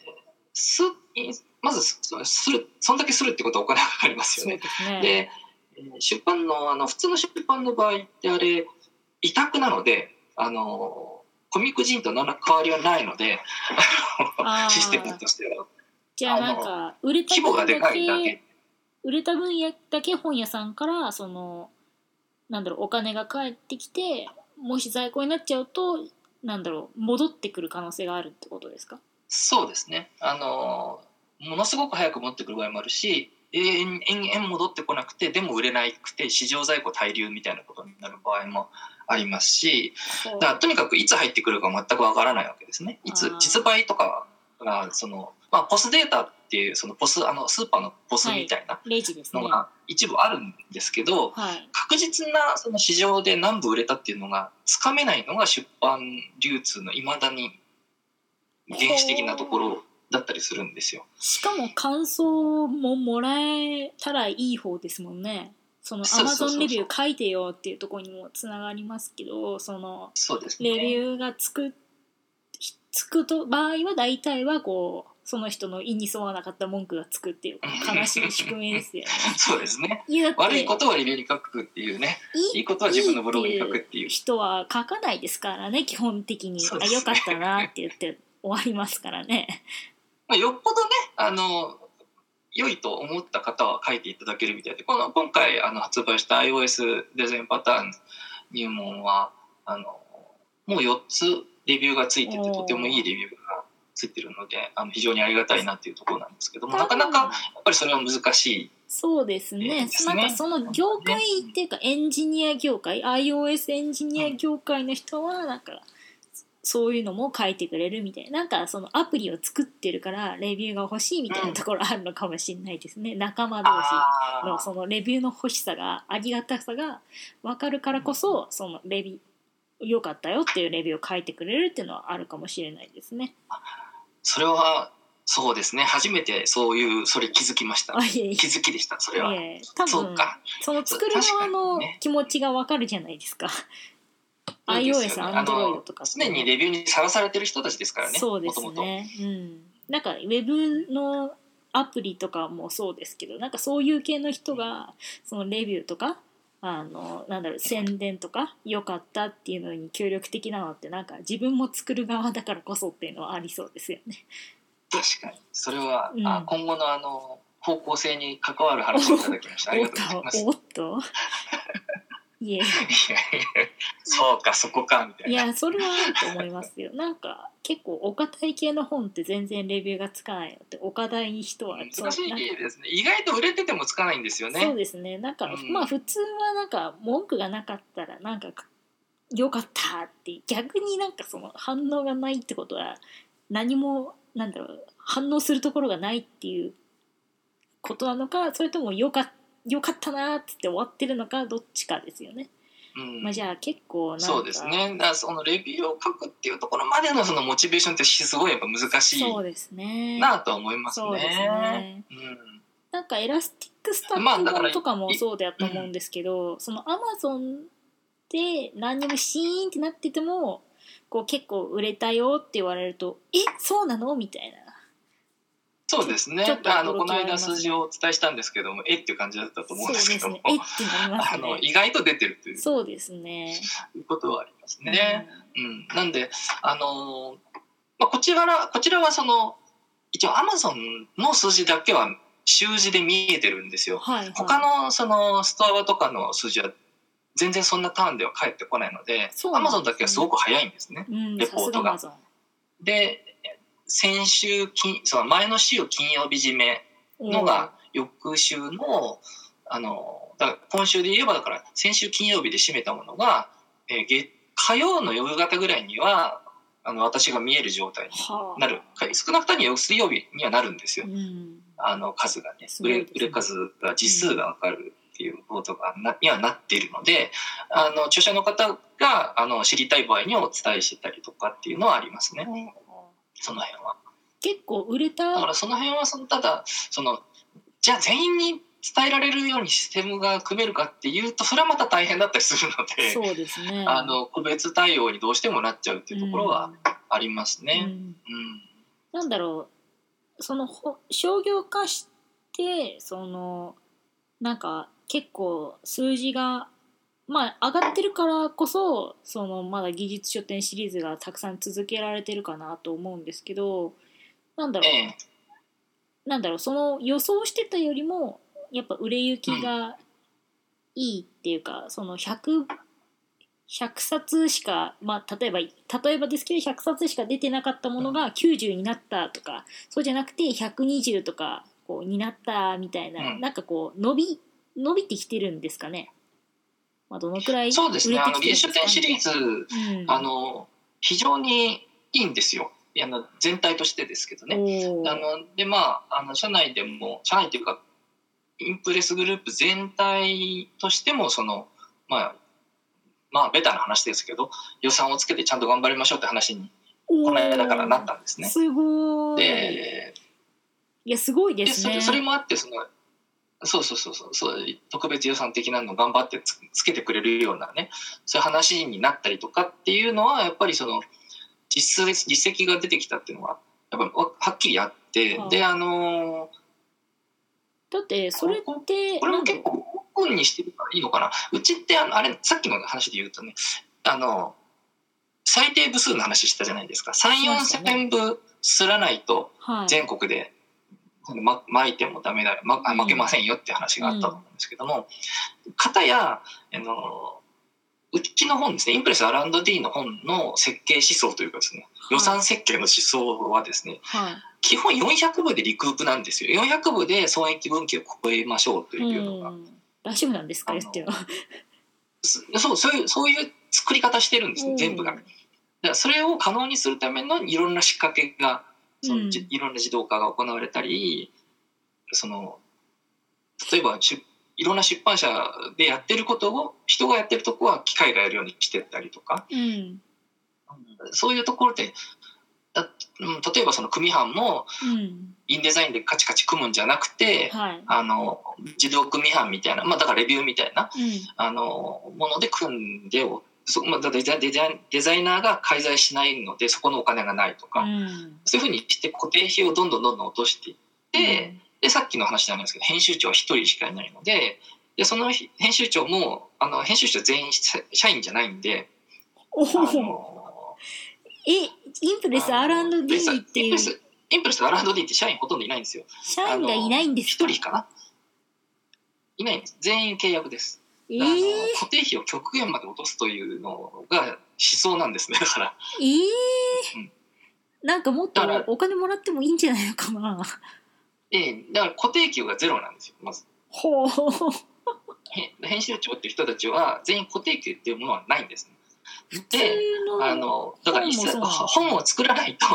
ーすまずすする、そんだけするってことはお金がかかりますよね。ですね。出版のあの普通の出版の場合ってあれ委託なのであのコミック人と何ら変わりはないのでシステムとしては。じゃあなんか売れた分だけ売れた分野だけ本屋さんからそのなんだろうお金が返ってきてもし在庫になっちゃうとなんだろう戻ってくる可能性があるってことですか？そうですね。あのものすごく早く持ってくる場合もあるし永遠延々戻ってこなくてでも売れなくて市場在庫滞留みたいなことになる場合もありますしだからとにかくいつ入ってくるか全くわからないわけですね。いつ実売とかがその、まあ、ポスデータっていうそのポスあのスーパーのポスみたいなのが一部あるんですけど、はい。確実なその市場で何部売れたっていうのがつかめないのが出版流通のいまだに原始的なところだったりするんですよ。しかも感想ももらえたらいい方ですもんねそのアマゾンレビュー書いてよっていうところにもつながりますけどその。レビューがつくつくと場合は大体はこうその人の意に沿わなかった文句がつくっていう悲しい仕組みですよね。*laughs* そうですね。悪いことはレビューに書くっていうね。いいことは自分のブログに書くっていう人は書かないですからね基本的に、ねあよかったなって言って終わりますからね。*laughs* まあ、よっぽどね、あの、良いと思った方は書いていただけるみたいで、この今回あの発売した iOS デザインパターン入門は、あの、もう4つレビューがついてて、とてもいいレビューがついてるので、あの非常にありがたいなっていうところなんですけども、なかなかやっぱりそれは難しい。そうですねですねなんかその業界っていうかエンジニア業界 iOS エンジニア業界の人はなんかそういうのも書いてくれるみたいななんかそのアプリを作ってるからレビューが欲しいみたいなところあるのかもしれないですね仲間同士のそのレビューの欲しさがありがたさが分かるからこそそのレビュー良かったよっていうレビューを書いてくれるっていうのはあるかもしれないですね。それは、そうですね。初めてそういう、それ気づきましたあ。いえいえ気づきでした、それは。いえ多分そうか。その作る側の気持ちが分かるじゃないですか。iOS、よねあ Android のとか常にレビューにさらされてる人たちですからね。そうですね。うん。なんかウェブのアプリとかもそうですけど、なんかそういう系の人がそのレビューとか。あのなんだろう宣伝とか良かったっていうのに協力的なのってなんか自分も作る側だからこそっていうのはありそうですよね。確かに。それは、うんあ今後のあの、方向性に関わる話をいただきました。ありがとうございます。とおっといやいやそうか、そこか、みたいな。いやそれはあると思いますよなんか結構お堅い系の本って全然レビューがつかないのってお堅い人は難しいですね。意外と売れててもつかないんですよね。そうですねなんか、うんまあ普通はなんか文句がなかったらなんか良かったって逆になんかその反応がないってことは何もなんだろう反応するところがないっていうことなのかそれともよかよかったなーって終わってるのかどっちかですよね。うんまあ、じゃあ結構なんかそうですねだからそのレビューを書くっていうところまでのそのモチベーションってすごいやっぱ難しいそうですね。なとは思いますね。そうですね。うんなんか Elastic Stack 本とかもそうだと思うんですけど、そのアマゾンで何にもシーンってなっててもこう結構売れたよって言われると「えそうなの?」みたいな。そうですねちょっとあのこの間数字をお伝えしたんですけどもえっていう感じだったと思うんですけどもね。えってなります *laughs* あのね。意外と出てるというそうですね。ことはありますね。うん、なんで、あのーまあ、こちらこちらはその一応アマゾンの数字だけは習字で見えてるんですよ。はい、はい。他のそのストアとかの数字は全然そんなターンでは返ってこないのでアマゾンだけはすごく早いんですね。うん、レポートがで先週金その前の週金曜日締めのが翌週のあのだ今週で言えばだから先週金曜日で締めたものが、えー月火曜の夕方ぐらいにはあの私が見える状態にはあ。なる。か少なくとも水曜日にはなるんですよ。うん、あの数がね。売れ売れ数が実数が分かるっていうことがなにはなっているのであの著者の方があの知りたい場合にはお伝えしてたりとかっていうのはありますねその辺は。結構売れただからその辺はそのただそのじゃあ全員に伝えられるようにシステムが組めるかっていうとそれはまた大変だったりするのでそうですね。あの個別対応にどうしてもなっちゃうっていうところはありますうん、ね。うんうんなんだろうそのほ商業化してそのなんか結構数字がまあ上がってるからこそそのまだ技術書店シリーズがたくさん続けられてるかなと思うんですけどなんだろう、ええ。なんだろう。その予想してたよりもやっぱ売れ行きがいいっていうか、その 100, 100冊しか、まあ、例えば例えばですけど100冊しか出てなかったものが90になったとかそうじゃなくて120とかこうになったみたいな、うん。なんかこう伸び伸びてきてるんですかね。まあ、どのくらいそうですね。あの技術書店シリーズ、ズうん、あの非常にいいんですよ。あの全体としてですけどね。あのでまああの社内でも社内というかインプレスグループ全体としてもそのまあまあベタな話ですけど予算をつけてちゃんと頑張りましょうって話にこの間からなったんですね。すごい。でいやすごいでですそね。れそれもあってそのそうそうそうそう。そう特別予算的なのを頑張ってつつけてくれるようなねそういう話になったりとかっていうのはやっぱりその実数実績が出てきたっていうのはやっぱはっきりあって、はい。であのだってそれってこれも結構オープンにしてるからいいのかな？うちってあのあれさっきの話で言うとねあの最低部数の話したじゃないですか。3 4しましたね千部すらないとはい、全国で、ま、巻いてもダメだ、ま、あ負けませんよって話があったと思うんですけども、片やあのうちの本ですねインプレス R&D の本の設計思想というかですね予算設計の思想はですねはい。基本400部でリクープなんですよ。400部で損益分岐を超えましょうというのが、うん、大丈夫なんですかっていうのは。そそうそういうそういう作り方してるんですうん。ね全部が。だからそれを可能にするためのいろんな仕掛けがその、うん。じいろんな自動化が行われたりその例えばしいろんな出版社でやってることを人がやってるとこは機械がやるようにしてったりとか。うん。そういうところで例えばその組版もうん。インデザインでカチカチ組むんじゃなくてはい。あの自動組版みたいな、まあ、だからレビューみたいなうん。あのもので組んでおそまあ、だデザデザデザイナーが介在しないのでそこのお金がないとか、うん。そういうふうにして固定費をどんどんどんどん落としていって、でさっきの話なんですけど編集長は1人しかいないのででそのひ編集長もあの編集長全員社社員じゃないんでおえインプレス R&D っていう。インプレスインプレス R&D って社員ほとんどいないんですよ。社員がいないんですか？1人かな？いないんです。全員契約です。えー、固定費を極限まで落とすというのが思想なんですねだから。えー。うん。なんかもっとお金もらってもいいんじゃないのかな。ええだから固定給がゼロなんですよまず。ほう。へ編集長っていう人たちは全員固定給っていうものはないんですね。であのだから本を作らないと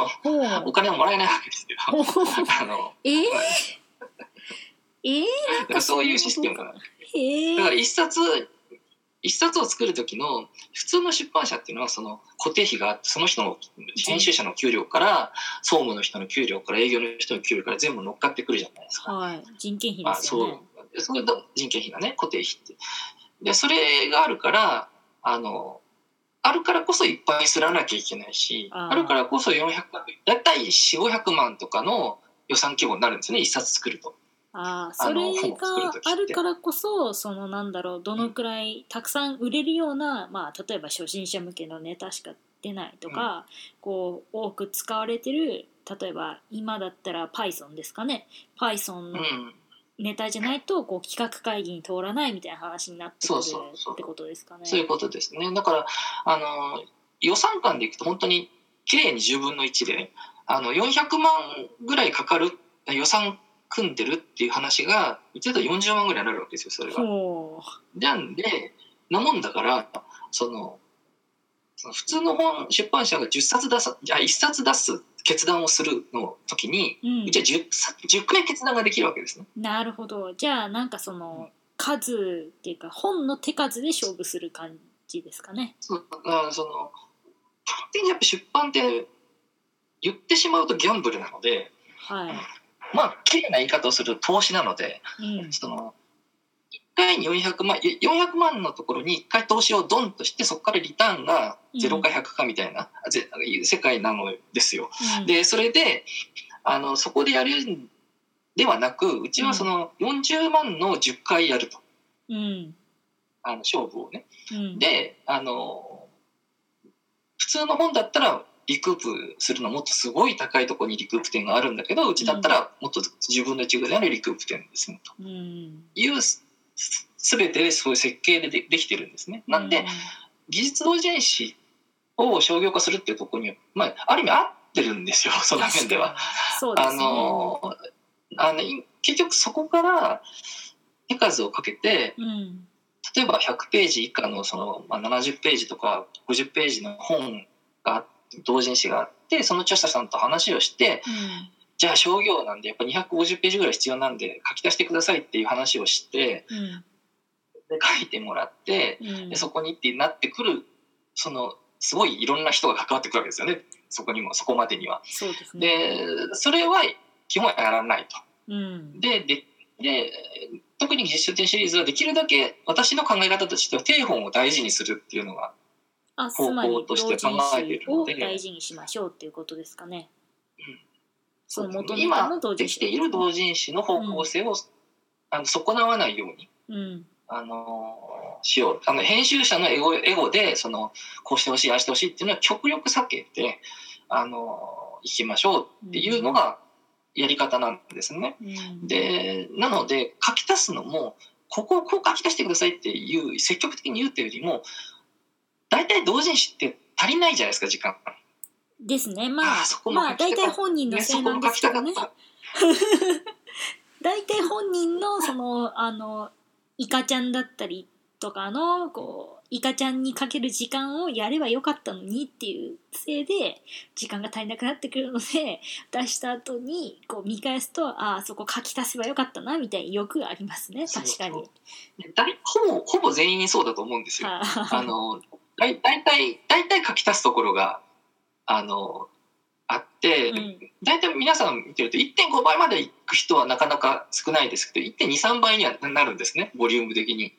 お金はもらえないわけですよ。あのえー、えー、だからそういうシステムがだへえから一冊一冊を作る時の普通の出版社っていうのはその固定費があってその人の編集者の給料から総務の人の給料から営業の人の給料から全部乗っかってくるじゃないですか。はい。人件費あですよね。そう。それと人件費がね固定費って。でそれがあるからあのあるからこそいっぱいすらなきゃいけないしあー。あるからこそ400だいたい4500万とかの予算規模になるんですね一冊作ると。ああそれがあるからこそそのなんだろうどのくらいたくさん売れるような、まあ、例えば初心者向けのネタしか出ないとか、こう多く使われてる例えば今だったら Python ですかね。Python のうん。ネタじゃないとこう企画会議に通らないみたいな話になってくるってことですかね。そういうことですね。だから、あの、予算感でいくと本当に綺麗に10分の1で、あの、400万ぐらいかかる予算組んでるっていう話が、一度40万ぐらいになるわけですよ、それが。ほなんで、なもんだから、その、その普通の本出版社が10冊出す、じゃあ1冊出す決断をするの時に、う、うんうちは 10, 冊10回決断ができるわけですね。なるほどじゃあなんかその数っていうか本の手数で勝負する感じですかね。そうだからその基本的にやっぱ出版って言ってしまうとギャンブルなのではい、まあ綺麗な言い方をすると投資なのでうん。その1回に400万い400万のところに1回投資をドンとしてそこからリターンが0か100かみたいな、ぜ世界なのですよ。うん。でそれであのそこでやるんではなくうちはその40万の10回やると。うん。あの勝負をね。うん、であの普通の本だったらリクープするのもっとすごい高いところにリクープ点があるんだけどうちだったらもっと10分の1ぐらいのリクープ点ですねとうん、いうす全てそういう設計ででできてるんですね。なんで、技術同人誌を商業化するっていうところに、まあ、ある意味合ってるんですよ *laughs* その面では。あそうですね。のあのい結局そこから手数をかけてうん例えば100ページ以下のその、まあ、70ページとか50ページの本同人誌があってその著者さんと話をしてじゃあ商業なんでやっぱ250ページぐらい必要なんで書き足してくださいっていう話をしてうんで書いてもらってうんでそこにってなってくるそのすごいいろんな人が関わってくるわけですよねそこにもそこまでには。そうですね。でそれは基本はやらないと。うんででで特に技術書店シリーズはできるだけ私の考え方としては定本を大事にするっていうのがあつまり方向として同人考えてい誌を大事にしましょうっていうことですかね。うん。その元ネタ今の同人誌できている同人誌の方向性を、あの損なわないように、うん。あのしよう。あの編集者のエゴエゴでそのこうしてほしいああしてほしいっていうのは極力避けてあのいきましょうっていうのがやり方なんですね。うん。でなので書き足すのもここをこう書き足してくださいっていう積極的に言うっていうよりも大体同人誌って足りないじゃないですか時間。ですね。まああそこもまあ大体本人のね、せいなんですけどね。*laughs* 大体本人のそのあのイカちゃんだったりとかのこうイカちゃんにかける時間をやればよかったのにっていうせいで時間が足りなくなってくるので出した後にこう見返すとああそこ書き足せばよかったなみたいによくありますね確かに。そうで大ほぼほぼ全員そうだと思うんですよ。はあのだい大体大体書き足すところがあのあって、うん。大体皆さん見てると1.5倍までいく人はなかなか少ないですけど1.23倍にはなるんですねボリューム的に。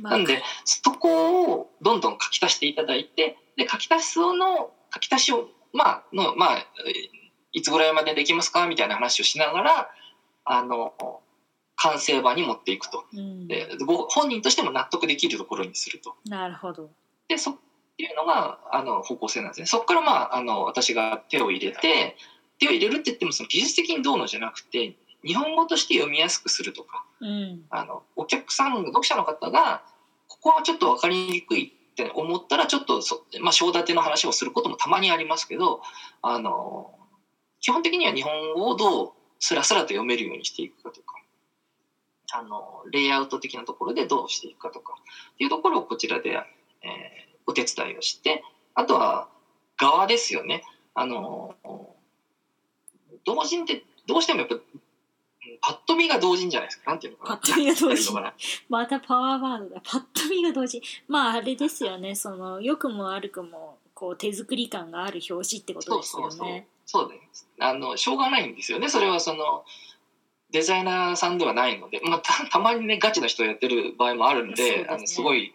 まあ。なんでそこをどんどん書き足していただいてで書き足すの書き足しをまあのまあえーいつぐらいまでできますかみたいな話をしながらあの完成版に持っていくと。うん。でご本人としても納得できるところにすると。なるほど。でそっていうのがあの方向性なんですね。そこからまああの私が手を入れて手を入れるって言ってもその技術的にどうのじゃなくて日本語として読みやすくするとかうん。あのお客さん読者の方がここはちょっと分かりにくいって思ったらちょっとそ、まあ、章立ての話をすることもたまにありますけどあの基本的には日本語をどうスラスラと読めるようにしていくかとかあのレイアウト的なところでどうしていくかとかっていうところをこちらで、えーお手伝いをしてあとは側ですよね。あの同人ってどうしてもやっぱパッと見が同人じゃないですか。なんていうのかな。パッと見が同人。またパワーワードだ。パッと見が同時まああれですよね。その良くも悪くもこう手作り感がある表紙ってことですよね。そうそうそう。そうですあのしょうがないんですよね。それはそのデザイナーさんではないので、まあ、たたまにねガチの人やってる場合もあるんでですね。あのすごい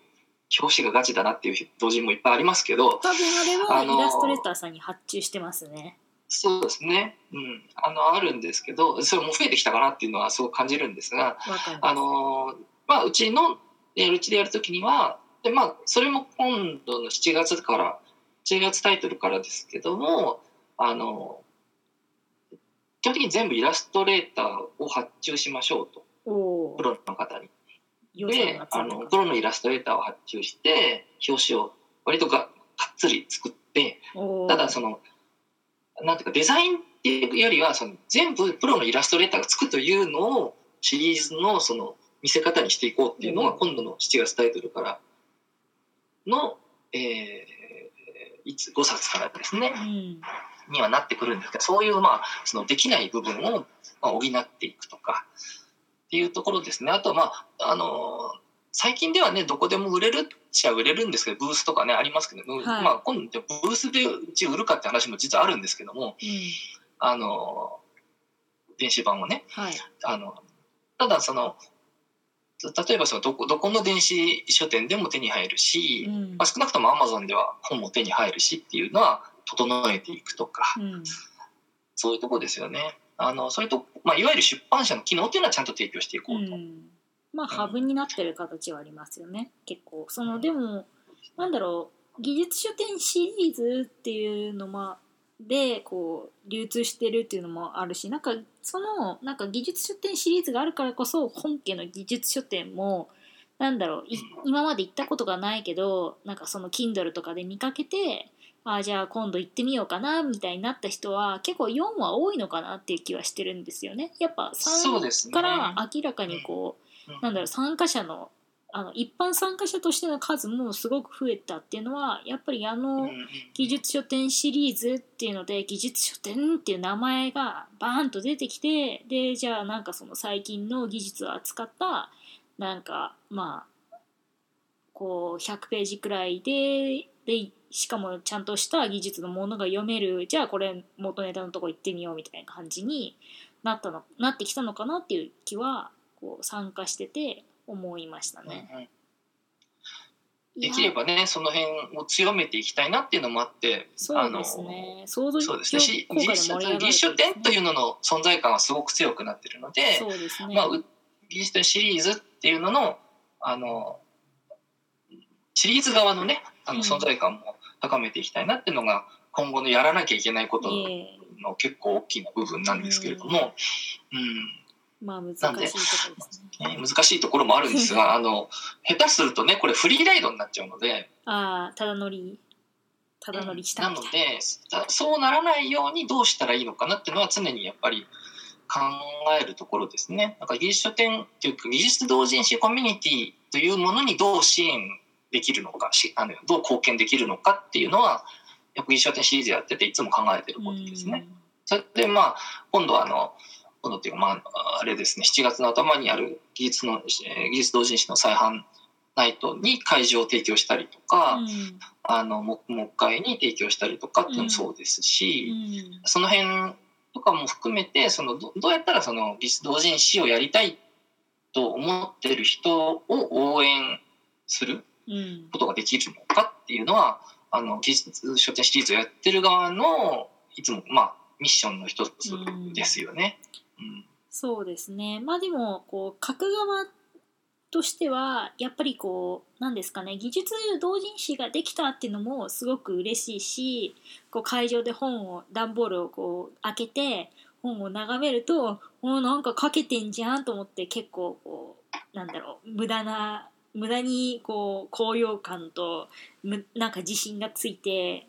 表紙がガチだなっていう同人もいっぱいありますけど多分あれはイラストレーターさんに発注してますね。そうですね、うん、あのあるんですけどそれも増えてきたかなっていうのはすごく感じるんですがあのまあうちのえーうちでやるときにはで、まあ、それも今度の7月から7月タイトルからですけどもあの基本的に全部イラストレーターを発注しましょうと。プロの方に。であのプロのイラストレーターを発注して表紙を割とがかっつり作ってただそのなんていうかデザインっていうよりはその全部プロのイラストレーターが作るというのをシリーズのその見せ方にしていこうっていうのがうん。今度の7月タイトルからの、えーいつ5冊からですね。うん。にはなってくるんですけどそういうまあそのできない部分をまあ補っていくとかっていうところですね。あとはまああの最近ではねどこでも売れるっちゃ売れるんですけどブースとかねありますけど、はい。まあ、今度ブースでうち売るかって話も実はあるんですけどもうん。あの電子版をねはい。あのただその例えばそのどこどこの電子書店でも手に入るし、うん。まあ、少なくともアマゾンでは本も手に入るしっていうのは整えていくとか、うん。そういうところですよね。あのそれと、まあ、いわゆる出版社の機能っていうのはちゃんと提供していこうと。うん。まあハブになってる形はありますよね。結構。そのでもなんだろう技術書店シリーズっていうのもでこう流通してるっていうのもあるしなんかそのなんか技術書店シリーズがあるからこそ本家の技術書店もなんだろうい今まで行ったことがないけどなんかその Kindle とかで見かけてあじゃあ今度行ってみようかなみたいになった人は結構4は多いのかなっていう気はしてるんですよね。やっぱ3そうですね。から明らかにこう、うん。なんだろう参加者のあの一般参加者としての数もすごく増えたっていうのはやっぱりあの、技術書店シリーズっていうので技術書店っていう名前がバーンと出てきてでじゃあなんかその最近の技術を扱ったなんかまあこう100ページくらいででしかもちゃんとした技術のものが読めるじゃあこれ元ネタのとこ行ってみようみたいな感じになったのなってきたのかなっていう気はこう参加してて思いましたね。うんうんできればねその辺を強めていきたいなっていうのもあってそうですね。想像そうですねし効果で技術盛り上がる技術書店というのの存在感はすごく強くなってるので、そうですね。まあ、う技術シリーズっていうののあのシリーズ側のねあうんの存在感も高めていきたいなっていうのが今後のやらなきゃいけないことの結構大きな部分なんですけれども、うん。まあ難しいところですね。ね難しいところもあるんですがあの下手するとねこれフリーライドになっちゃうので。ああ、ただ乗り、ただ乗りしたなみたいのでさそうならないようにどうしたらいいのかなっていうのは常にやっぱり考えるところですね。なんか技術書店っていうか技術同人誌コミュニティというものにどう支援できるのかしあのどう貢献できるのかっていうのはやっぱ技術書店シリーズやってていつも考えてることですね。それでまあ今度はあの今度っていうかまああれですね7月の頭にある技術のえー技術同人誌の再販ナイトに会場を提供したりとか、うん。あのも木会に提供したりとかっていうのもそうですうし、ん。その辺とかも含めてそのどどうやったらその技術同人誌をやりたいと思ってる人を応援するうんことができるのかっていうのはあの技術書店シリーズをやってる側のいつもまあミッションの一つですよね。うんそうですね。まあでも、こう、書く側としては、やっぱりこう、なんですかね、技術同人誌ができたっていうのもすごく嬉しいし、こう会場で本を、段ボールをこう開けて、本を眺めると、おなんか書けてんじゃんと思って結構こう、なんだろう、無駄な、無駄にこう、高揚感と、むなんか自信がついて、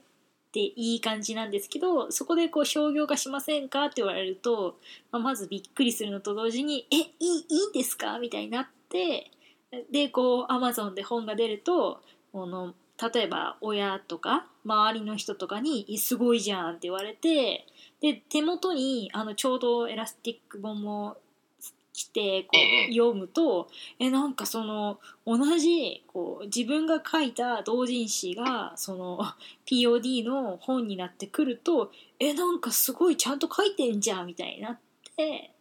でいい感じなんですけどそこでこう商業化しませんかって言われると、まあ、まずびっくりするのと同時に「えいいいいんですか?」みたいになってでこうアマゾンで本が出るとこの例えば親とか周りの人とかに「すごいじゃん」って言われてで手元にあのちょうどエラスティック本も来てこええ。う読むとえなんかその同じこう自分が書いた同人誌がその *laughs* POD の本になってくるとえなんかすごいちゃんと書いてんじゃんみたいになって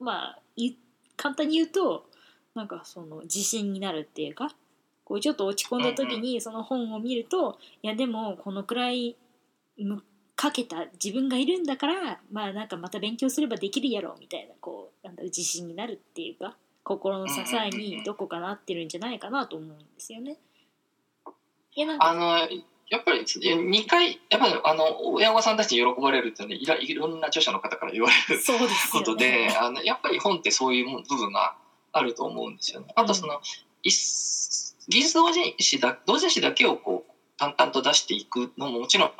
まあい簡単に言うとなんかその自信になるっていうかこうちょっと落ち込んだ時にその本を見るといやでもこのくらいむかけた自分がいるんだからまあなんかまた勉強すればできるやろみたいなこうなんだ自信になるっていうか心の支えにどこかなってるんじゃないかなと思うんですよね。いやなんかあのやっぱり2回やっぱりあの親御さんたちに喜ばれるってねいろいろんな著者の方から言われるそうですよことで、ね。あのやっぱり本ってそういう部分があると思うんですよね。あとその、一技術同人誌だ同人誌だけをこう淡々と出していくのももちろん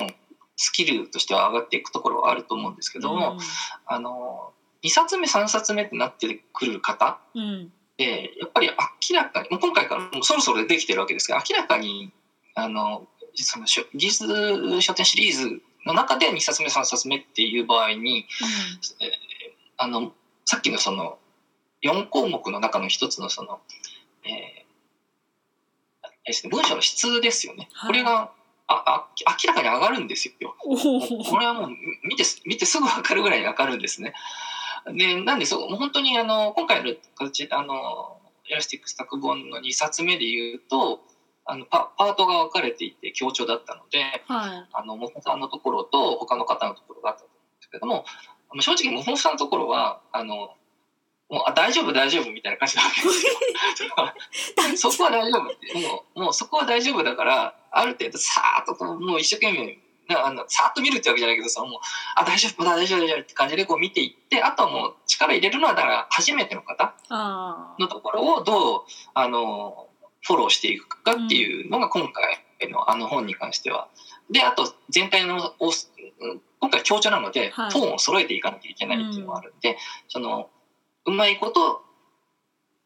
スキルとしては上がっていくところはあると思うんですけども、あの2冊目3冊目ってなってくる方うん、うんでやっぱり明らかにもう今回からもうそろそろできてるわけですが明らかにあのその書技術書店シリーズの中で2冊目3冊目っていう場合にあのさっきのその4項目の中の一つのその、えー文章の質ですよね、はい。これがああ明らかに上がるんですよ。これはもう見て見てすぐ分かるぐらい分かるんですね。でなんでそうもう本当にあの今回の形あの Elastic Stack 本の2冊目で言うとあのパパートが分かれていて共著だったのではいあのモフさんのところと他の方のところがあったと思うんですけども正直モフさんのところはあのもうあ大丈夫大丈夫みたいな感じなわけですよ。*laughs* そこは大丈夫ってもうもうそこは大丈夫だからある程度さーっとこうもう一生懸命なあのさーっと見るってわけじゃないけどそのもうあ大丈夫大丈夫大丈夫って感じでこう見ていってあとはもう力入れるのはだから初めての方あのところをどうあのフォローしていくかっていうのが今回のあの本に関しては。であと全体の今回強調なので、はいトーンを揃えていかなきゃいけないっていうのがあるんで、そのうまいこと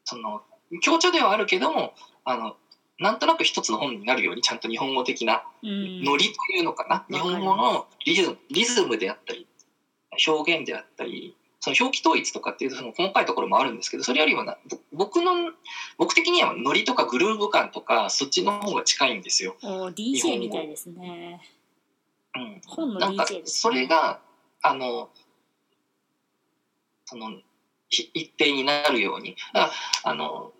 その強調ではあるけどもあのなんとなく一つの本になるようにちゃんと日本語的なうんノリというのかな、日本語のリズムリズムであったり表現であったりその表記統一とかっていうその細かいところもあるんですけどそれよりもなぼ僕の僕的にはノリとかグルーヴ感とかそっちの方が近いんですよ。お DJ みたいですね。うん、本のなんか DJ です、ね。それがあのそのひ一定になるように。だからあの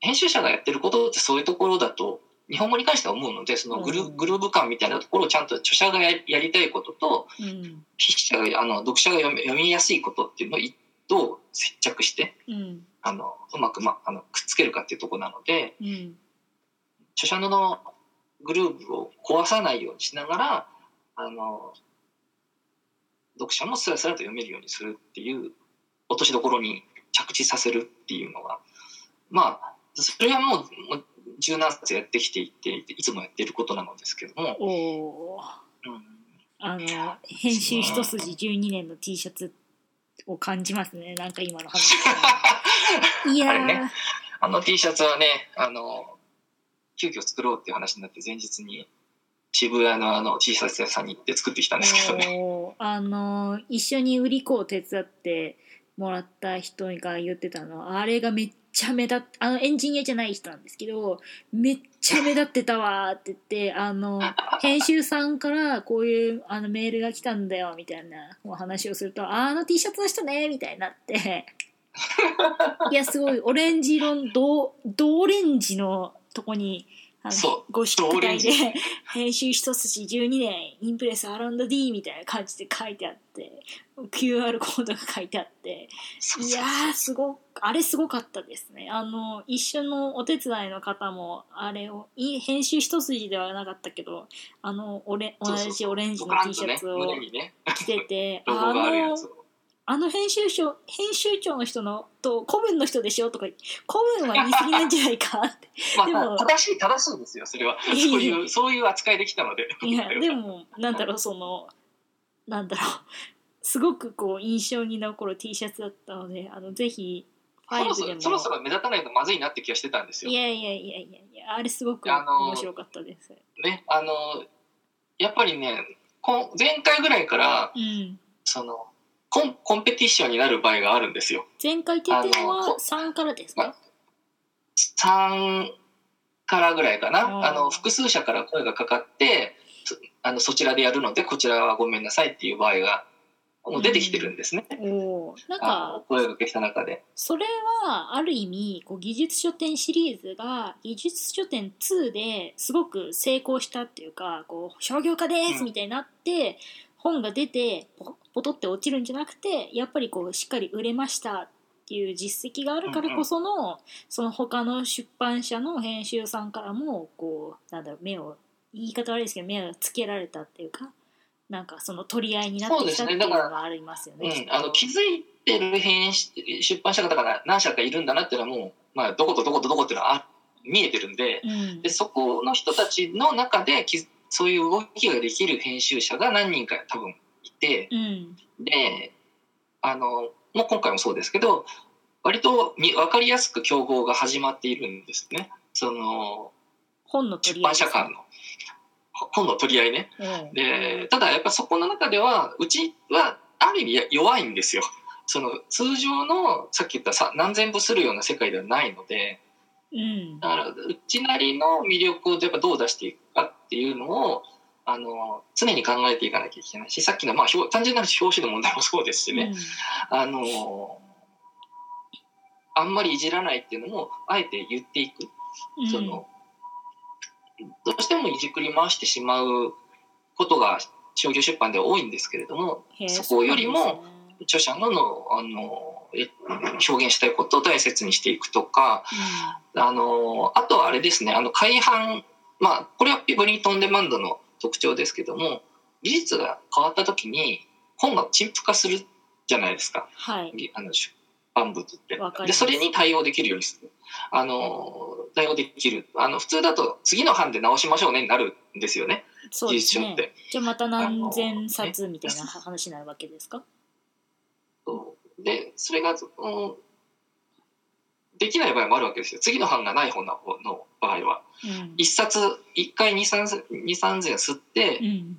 編集者がやってることってそういうところだと日本語に関しては思うのでそのグル,、うん。グルーヴ感みたいなところをちゃんと著者がややりたいこととうん。筆者があの読者が読み読みやすいことっていうのを一どう接着してうん。あのうまく、ま、あのくっつけるかっていうところなのでうん。著者のグルーヴを壊さないようにしながらあの読者もスラスラと読めるようにするっていう落としどころに着地させるっていうのがまあそれはもう柔軟さやってきていていつもやっていることなのですけども、おおうん、あの編集一筋12年の T シャツを感じますね。なんか今の話。*laughs* いやー、あれね。あの T シャツはねあの急遽作ろうっていう話になって前日に渋谷のあの T シャツ屋さんに行って作ってきたんですけどね。あの一緒に売り子を手伝ってもらった人が言ってたのあれがめっちゃ目立っあのエンジニアじゃない人なんですけどめっちゃ目立ってたわって言ってあの編集さんからこういうあのメールが来たんだよみたいなお話をするとあの T シャツの人ねみたいになって。いやすごいオレンジ色の銅銅オレンジのとこにあのそうご宿題銅オレンジで編集一筋12年インプレスアラウンド D みたいな感じで書いてあって QR コードが書いてあっていそうそう。やーすごあれすごかったですね。あの一緒のお手伝いの方もあれをい編集一筋ではなかったけどあのオレ同そうそう。じオレンジの T シャツを着ててロゴがあるやのつをあの編集長編集長の人のと古文の人でしょとか古文は言い過ぎなんじゃないかって。*laughs* まあでも正しい正しいんですよそれは。そういうそういう扱いできたので。いやでもなんだろうそのなんだろう。すごくこう印象に残る T シャツだったのであのぜひそろ5でも。そろそろそろ目立たないとまずいなって気がしてたんですよ。い。やいやいやいやいや。あれすごく面白かったです。ね、あのやっぱりねこん前回ぐらいからうん。そのコンコンペティションになる場合があるんですよ。前回って言ってるのはあのこ3からですか？3からぐらいかうん。なあの複数社から声がかかってそあのそちらでやるのでこちらはごめんなさいっていう場合がもう出てきてるんですね、おおー。なんか声がけした中で。それはある意味こう技術書店シリーズが技術書店2ですごく成功したっていうかこう商業化ですうん。みたいになって、本が出てポポトって落ちるんじゃなくてやっぱりこうしっかり売れましたっていう実績があるからこその、その他の出版社の編集さんからもこうなんだろう目を言い方悪いですけど目をつけられたっていうかなんかその取り合いになってきたっていうのがありますよね。きっうん、とあの気づいてる編集出版社方が何社かいるんだなっていうのはもう、まあ、どことどことどこっていうのはあ見えてるんでうん。でそこの人たちの中できそういう動きができる編集者が何人か多分いてうんであのもう今回もそうですけど割とみ分かりやすく競合が始まっているんですね。その本の出版社間の。本の取り合いね。うん。でただやっぱそこの中ではうちはある意味弱いんですよ。その通常のさっき言ったさ何千部するような世界ではないので。うん。だからうちなりの魅力をやっぱどう出していくかっていうのをあの常に考えていかなきゃいけないしさっきの、まあ、表単純な表紙の問題もそうですしね、あのあんまりいじらないっていうのもあえて言っていく。うん。そのどうしてもいじくり回してしまうことが商業出版では多いんですけれどもそこよりも著者ののあのえ表現したいことを大切にしていくとかあのあとはあれですねあの改版まあこれはブリートンデマンドの特徴ですけども技術が変わった時に本が陳腐化するじゃないですか。はい。あの出版物って。でそれに対応できるようにする。あの対応できる。あの普通だと次の版で直しましょうねになるんですよね。そうですね。って。じゃあまた何千冊みたいな話になるわけですか？でそれが、うん、できない場合もあるわけですよ。次の版がない本のの場合は。うん。一冊一回二三千二三千吸ってうん。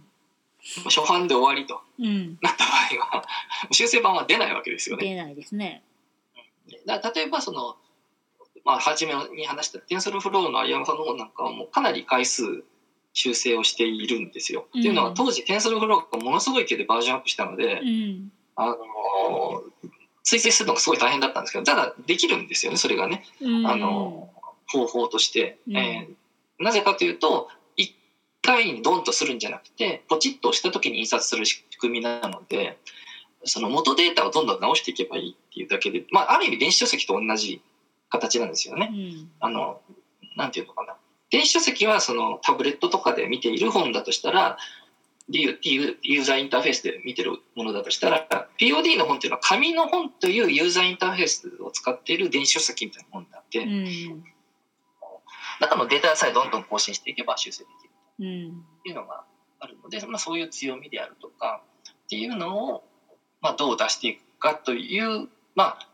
初版で終わりと。うん。なった場合は *laughs* 修正版は出ないわけですよね。出ないですね。だ例えばその、まあ、初めに話したテンソルフローの有山さんの本なんかはもうかなり回数修正をしているんですよ。うん。っていうのは当時テンソルフローがものすごい勢いでバージョンアップしたので、うん。あの追跡するのがすごい大変だったんですけどただできるんですよねそれがね、うん。あの方法として、うん。えーなぜかというと一回にドンとするんじゃなくてポチッと押した時に印刷する仕組みなのでその元データをどんどん直していけばいいっていうだけで、まあ、ある意味電子書籍と同じ形なんですよね。うん。あのなんていうのかな。電子書籍はそのタブレットとかで見ている本だとしたらユーユーザーインターフェースで見てるものだとしたら POD の本っていうのは紙の本というユーザーインターフェースを使っている電子書籍みたいな本なんで、うん。中のデータさえどんどん更新していけば修正できるうん。というのがあるので、まあ、そういう強みであるとかっていうのを、まあ、どう出していくかという、まあ、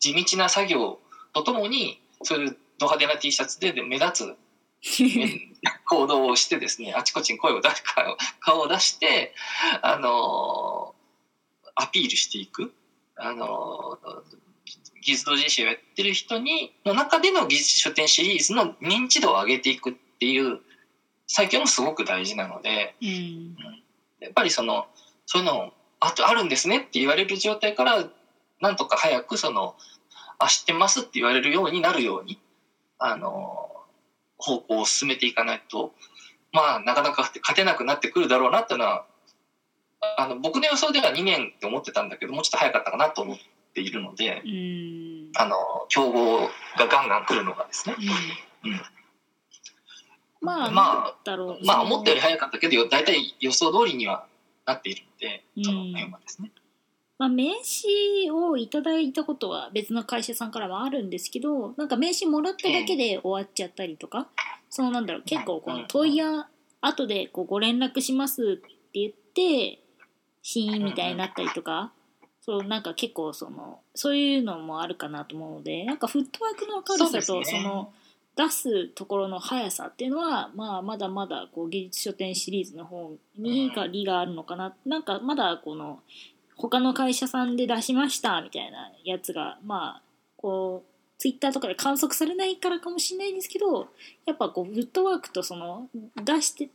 地道な作業とともにそういうド派手な T シャツで目立つ *laughs* 行動をしてですねあちこちに声を出す顔顔を出してあのアピールしていく。あの技術同人誌をやってる人にの中での技術書店シリーズの認知度を上げていくっていう最強もすごく大事なのでうん。やっぱりそのそういうのあとあるんですねって言われる状態からなんとか早くそのあ知ってますって言われるようになるようにあの方向を進めていかないとまあなかなか勝てなくなってくるだろうなっていうのはあの僕の予想では2年って思ってたんだけどもうちょっと早かったかなと思っているのでうん。あの競合がガンガン来るのがですね。うん。まあ、まあ。まあ思ったより早かったけど大体予想通りにはなっているのでそのうん辺はですね。まあ、名刺をいただいたことは別の会社さんからはあるんですけどなんか名刺もらっただけで終わっちゃったりとか、そのなんだろう結構この問いや後でこうご連絡しますって言って死因みたいになったりとかそうなんか結構そのそういうのもあるかなと思うのでなんかフットワークの軽さとそ,、の出すところの速さっていうのは、まあ、まだまだこう技術書店シリーズの方にが利があるのかな、なんかまだこの他の会社さんで出しましたみたいなやつがまあこうツイッターとかで観測されないからかもしれないんですけどやっぱこうフットワークとその出して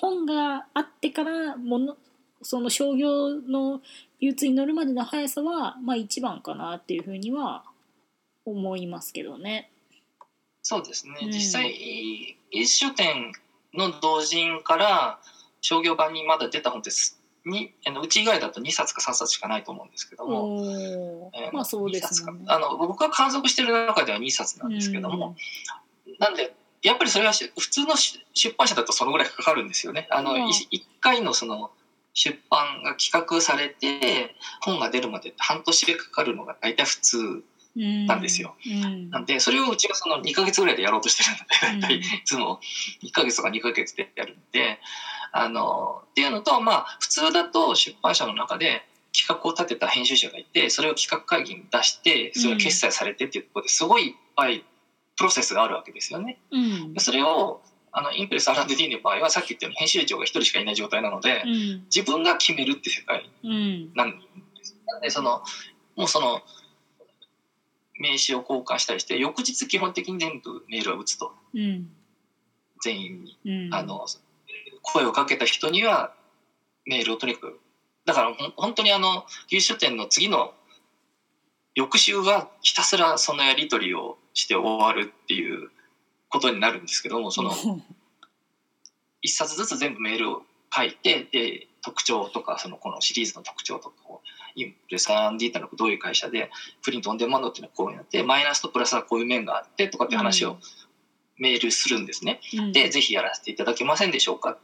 本があってからものその商業の流通に乗るまでの速さはまあ一番かなっていうふうには思いますけどね。そうですね、うん実際技術書店の同人から商業版にまだ出た本ですにあのうち以外だと2冊か3冊しかないと思うんですけども、おえーまあそうで2冊か。すね。あの僕が観測してる中では2冊なんですけども、なんでやっぱりそれはし普通のし出版社だとそのぐらいかかるんですよね。あの、うん。い一回のその出版が企画されて本が出るまで半年でかかるのが大体普通うんなんですよ。うん。なんでそれをうちはその2ヶ月ぐらいでやろうとしてるので大体うんいつも。1ヶ月とか2ヶ月でやるんであのっていうのとまあ普通だと出版社の中で企画を立てた編集者がいてそれを企画会議に出してそれが決裁されてっていうところですごいいっぱいプロセスがあるわけですよね。うん。でそれをあのインプレス R&D の場合はさっき言ったように編集長が1人しかいない状態なのでうん。自分が決めるって世界うん。なんです。なんでそのもうその名刺を交換したりして翌日基本的に全部メールを打つと。うん。全員に、うん。あの声をかけた人にはメールをとにかくだから本当にあの技術書店の次の翌週はひたすらそのやり取りをして終わるっていうことになるんですけどもその *laughs* 一冊ずつ全部メールを書いてで特徴とかそのこのシリーズの特徴とかをインプレス R&D ってのはどういう会社でプリントオンデマンドっていうのはこういうのでマイナスとプラスはこういう面があってとかって話をメールするんですね。うんでぜひやらせていただけませんでしょうかっ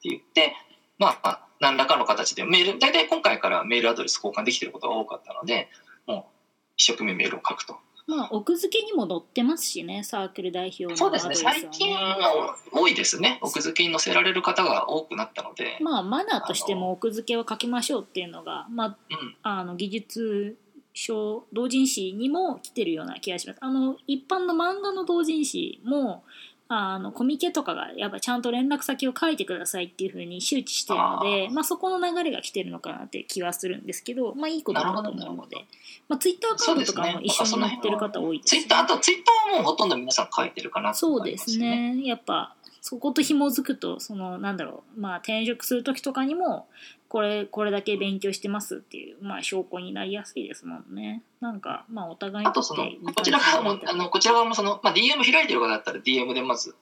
て言ってまあ何らかの形でメール大体今回からメールアドレス交換できてることが多かったのでもう一生懸命メールを書くと。まあ奥付けにも載ってますしねサークル代表のそうですね最近は多いですね奥付けに載せられる方が多くなったので。まあマナーとしても奥付けを書きましょうっていうのが、まうんあ、あの技術書同人誌にも来てるような気がします。あの一般の漫画の同人誌もあのコミケとかがやっぱちゃんと連絡先を書いてくださいっていうふうに周知してるのであまあ、そこの流れが来てるのかなって気はするんですけど、まあ、いいことだと思うので、まあ、ツイッターアカウントとかも一緒に載ってる方多いですツイッターあとツイッターはもうほとんど皆さん書いてるかなとそうですね。やっぱそこと紐づくとそのなんだろう。まあ転職する時とかにもこれこれだけ勉強してますっていう、まあ、証拠になりやすいですもんね。なんかまあお互いにあとこちら側もあのこちら側もその、まあ、DM 開いてる方だったら DM でまず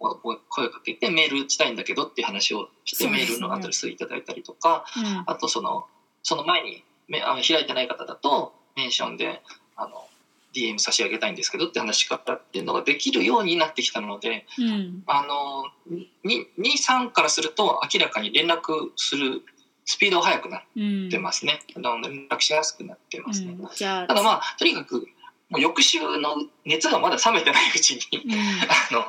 声かけてメール打ちたいんだけどっていう話をしてメールのアドレスいただいたりとかうん。あとそのその前にめあの開いてない方だとメンションであの DM 差し上げたいんですけどって話し方っていうのができるようになってきたのでうん。あの23からすると明らかに連絡するスピードが速くなっうんてますね。あの連絡しやすくなってますね。うん。じゃあただまあとにかくもう翌週の熱がまだ冷めてないうちに *laughs* あの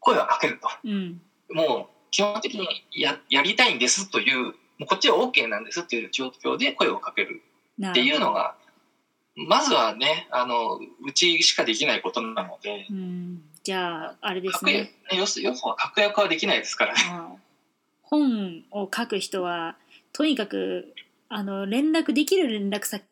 声はかけると。うん。うんもう基本的にややりたいんですというもうこっちは OK なんですっていう状況で声をかけるっていうのがまずはねあのうちしかできないことなのでうん。じゃああれですね。ね要す要は確約はできないですからね。本を書く人はとにかくあの連絡できる連絡先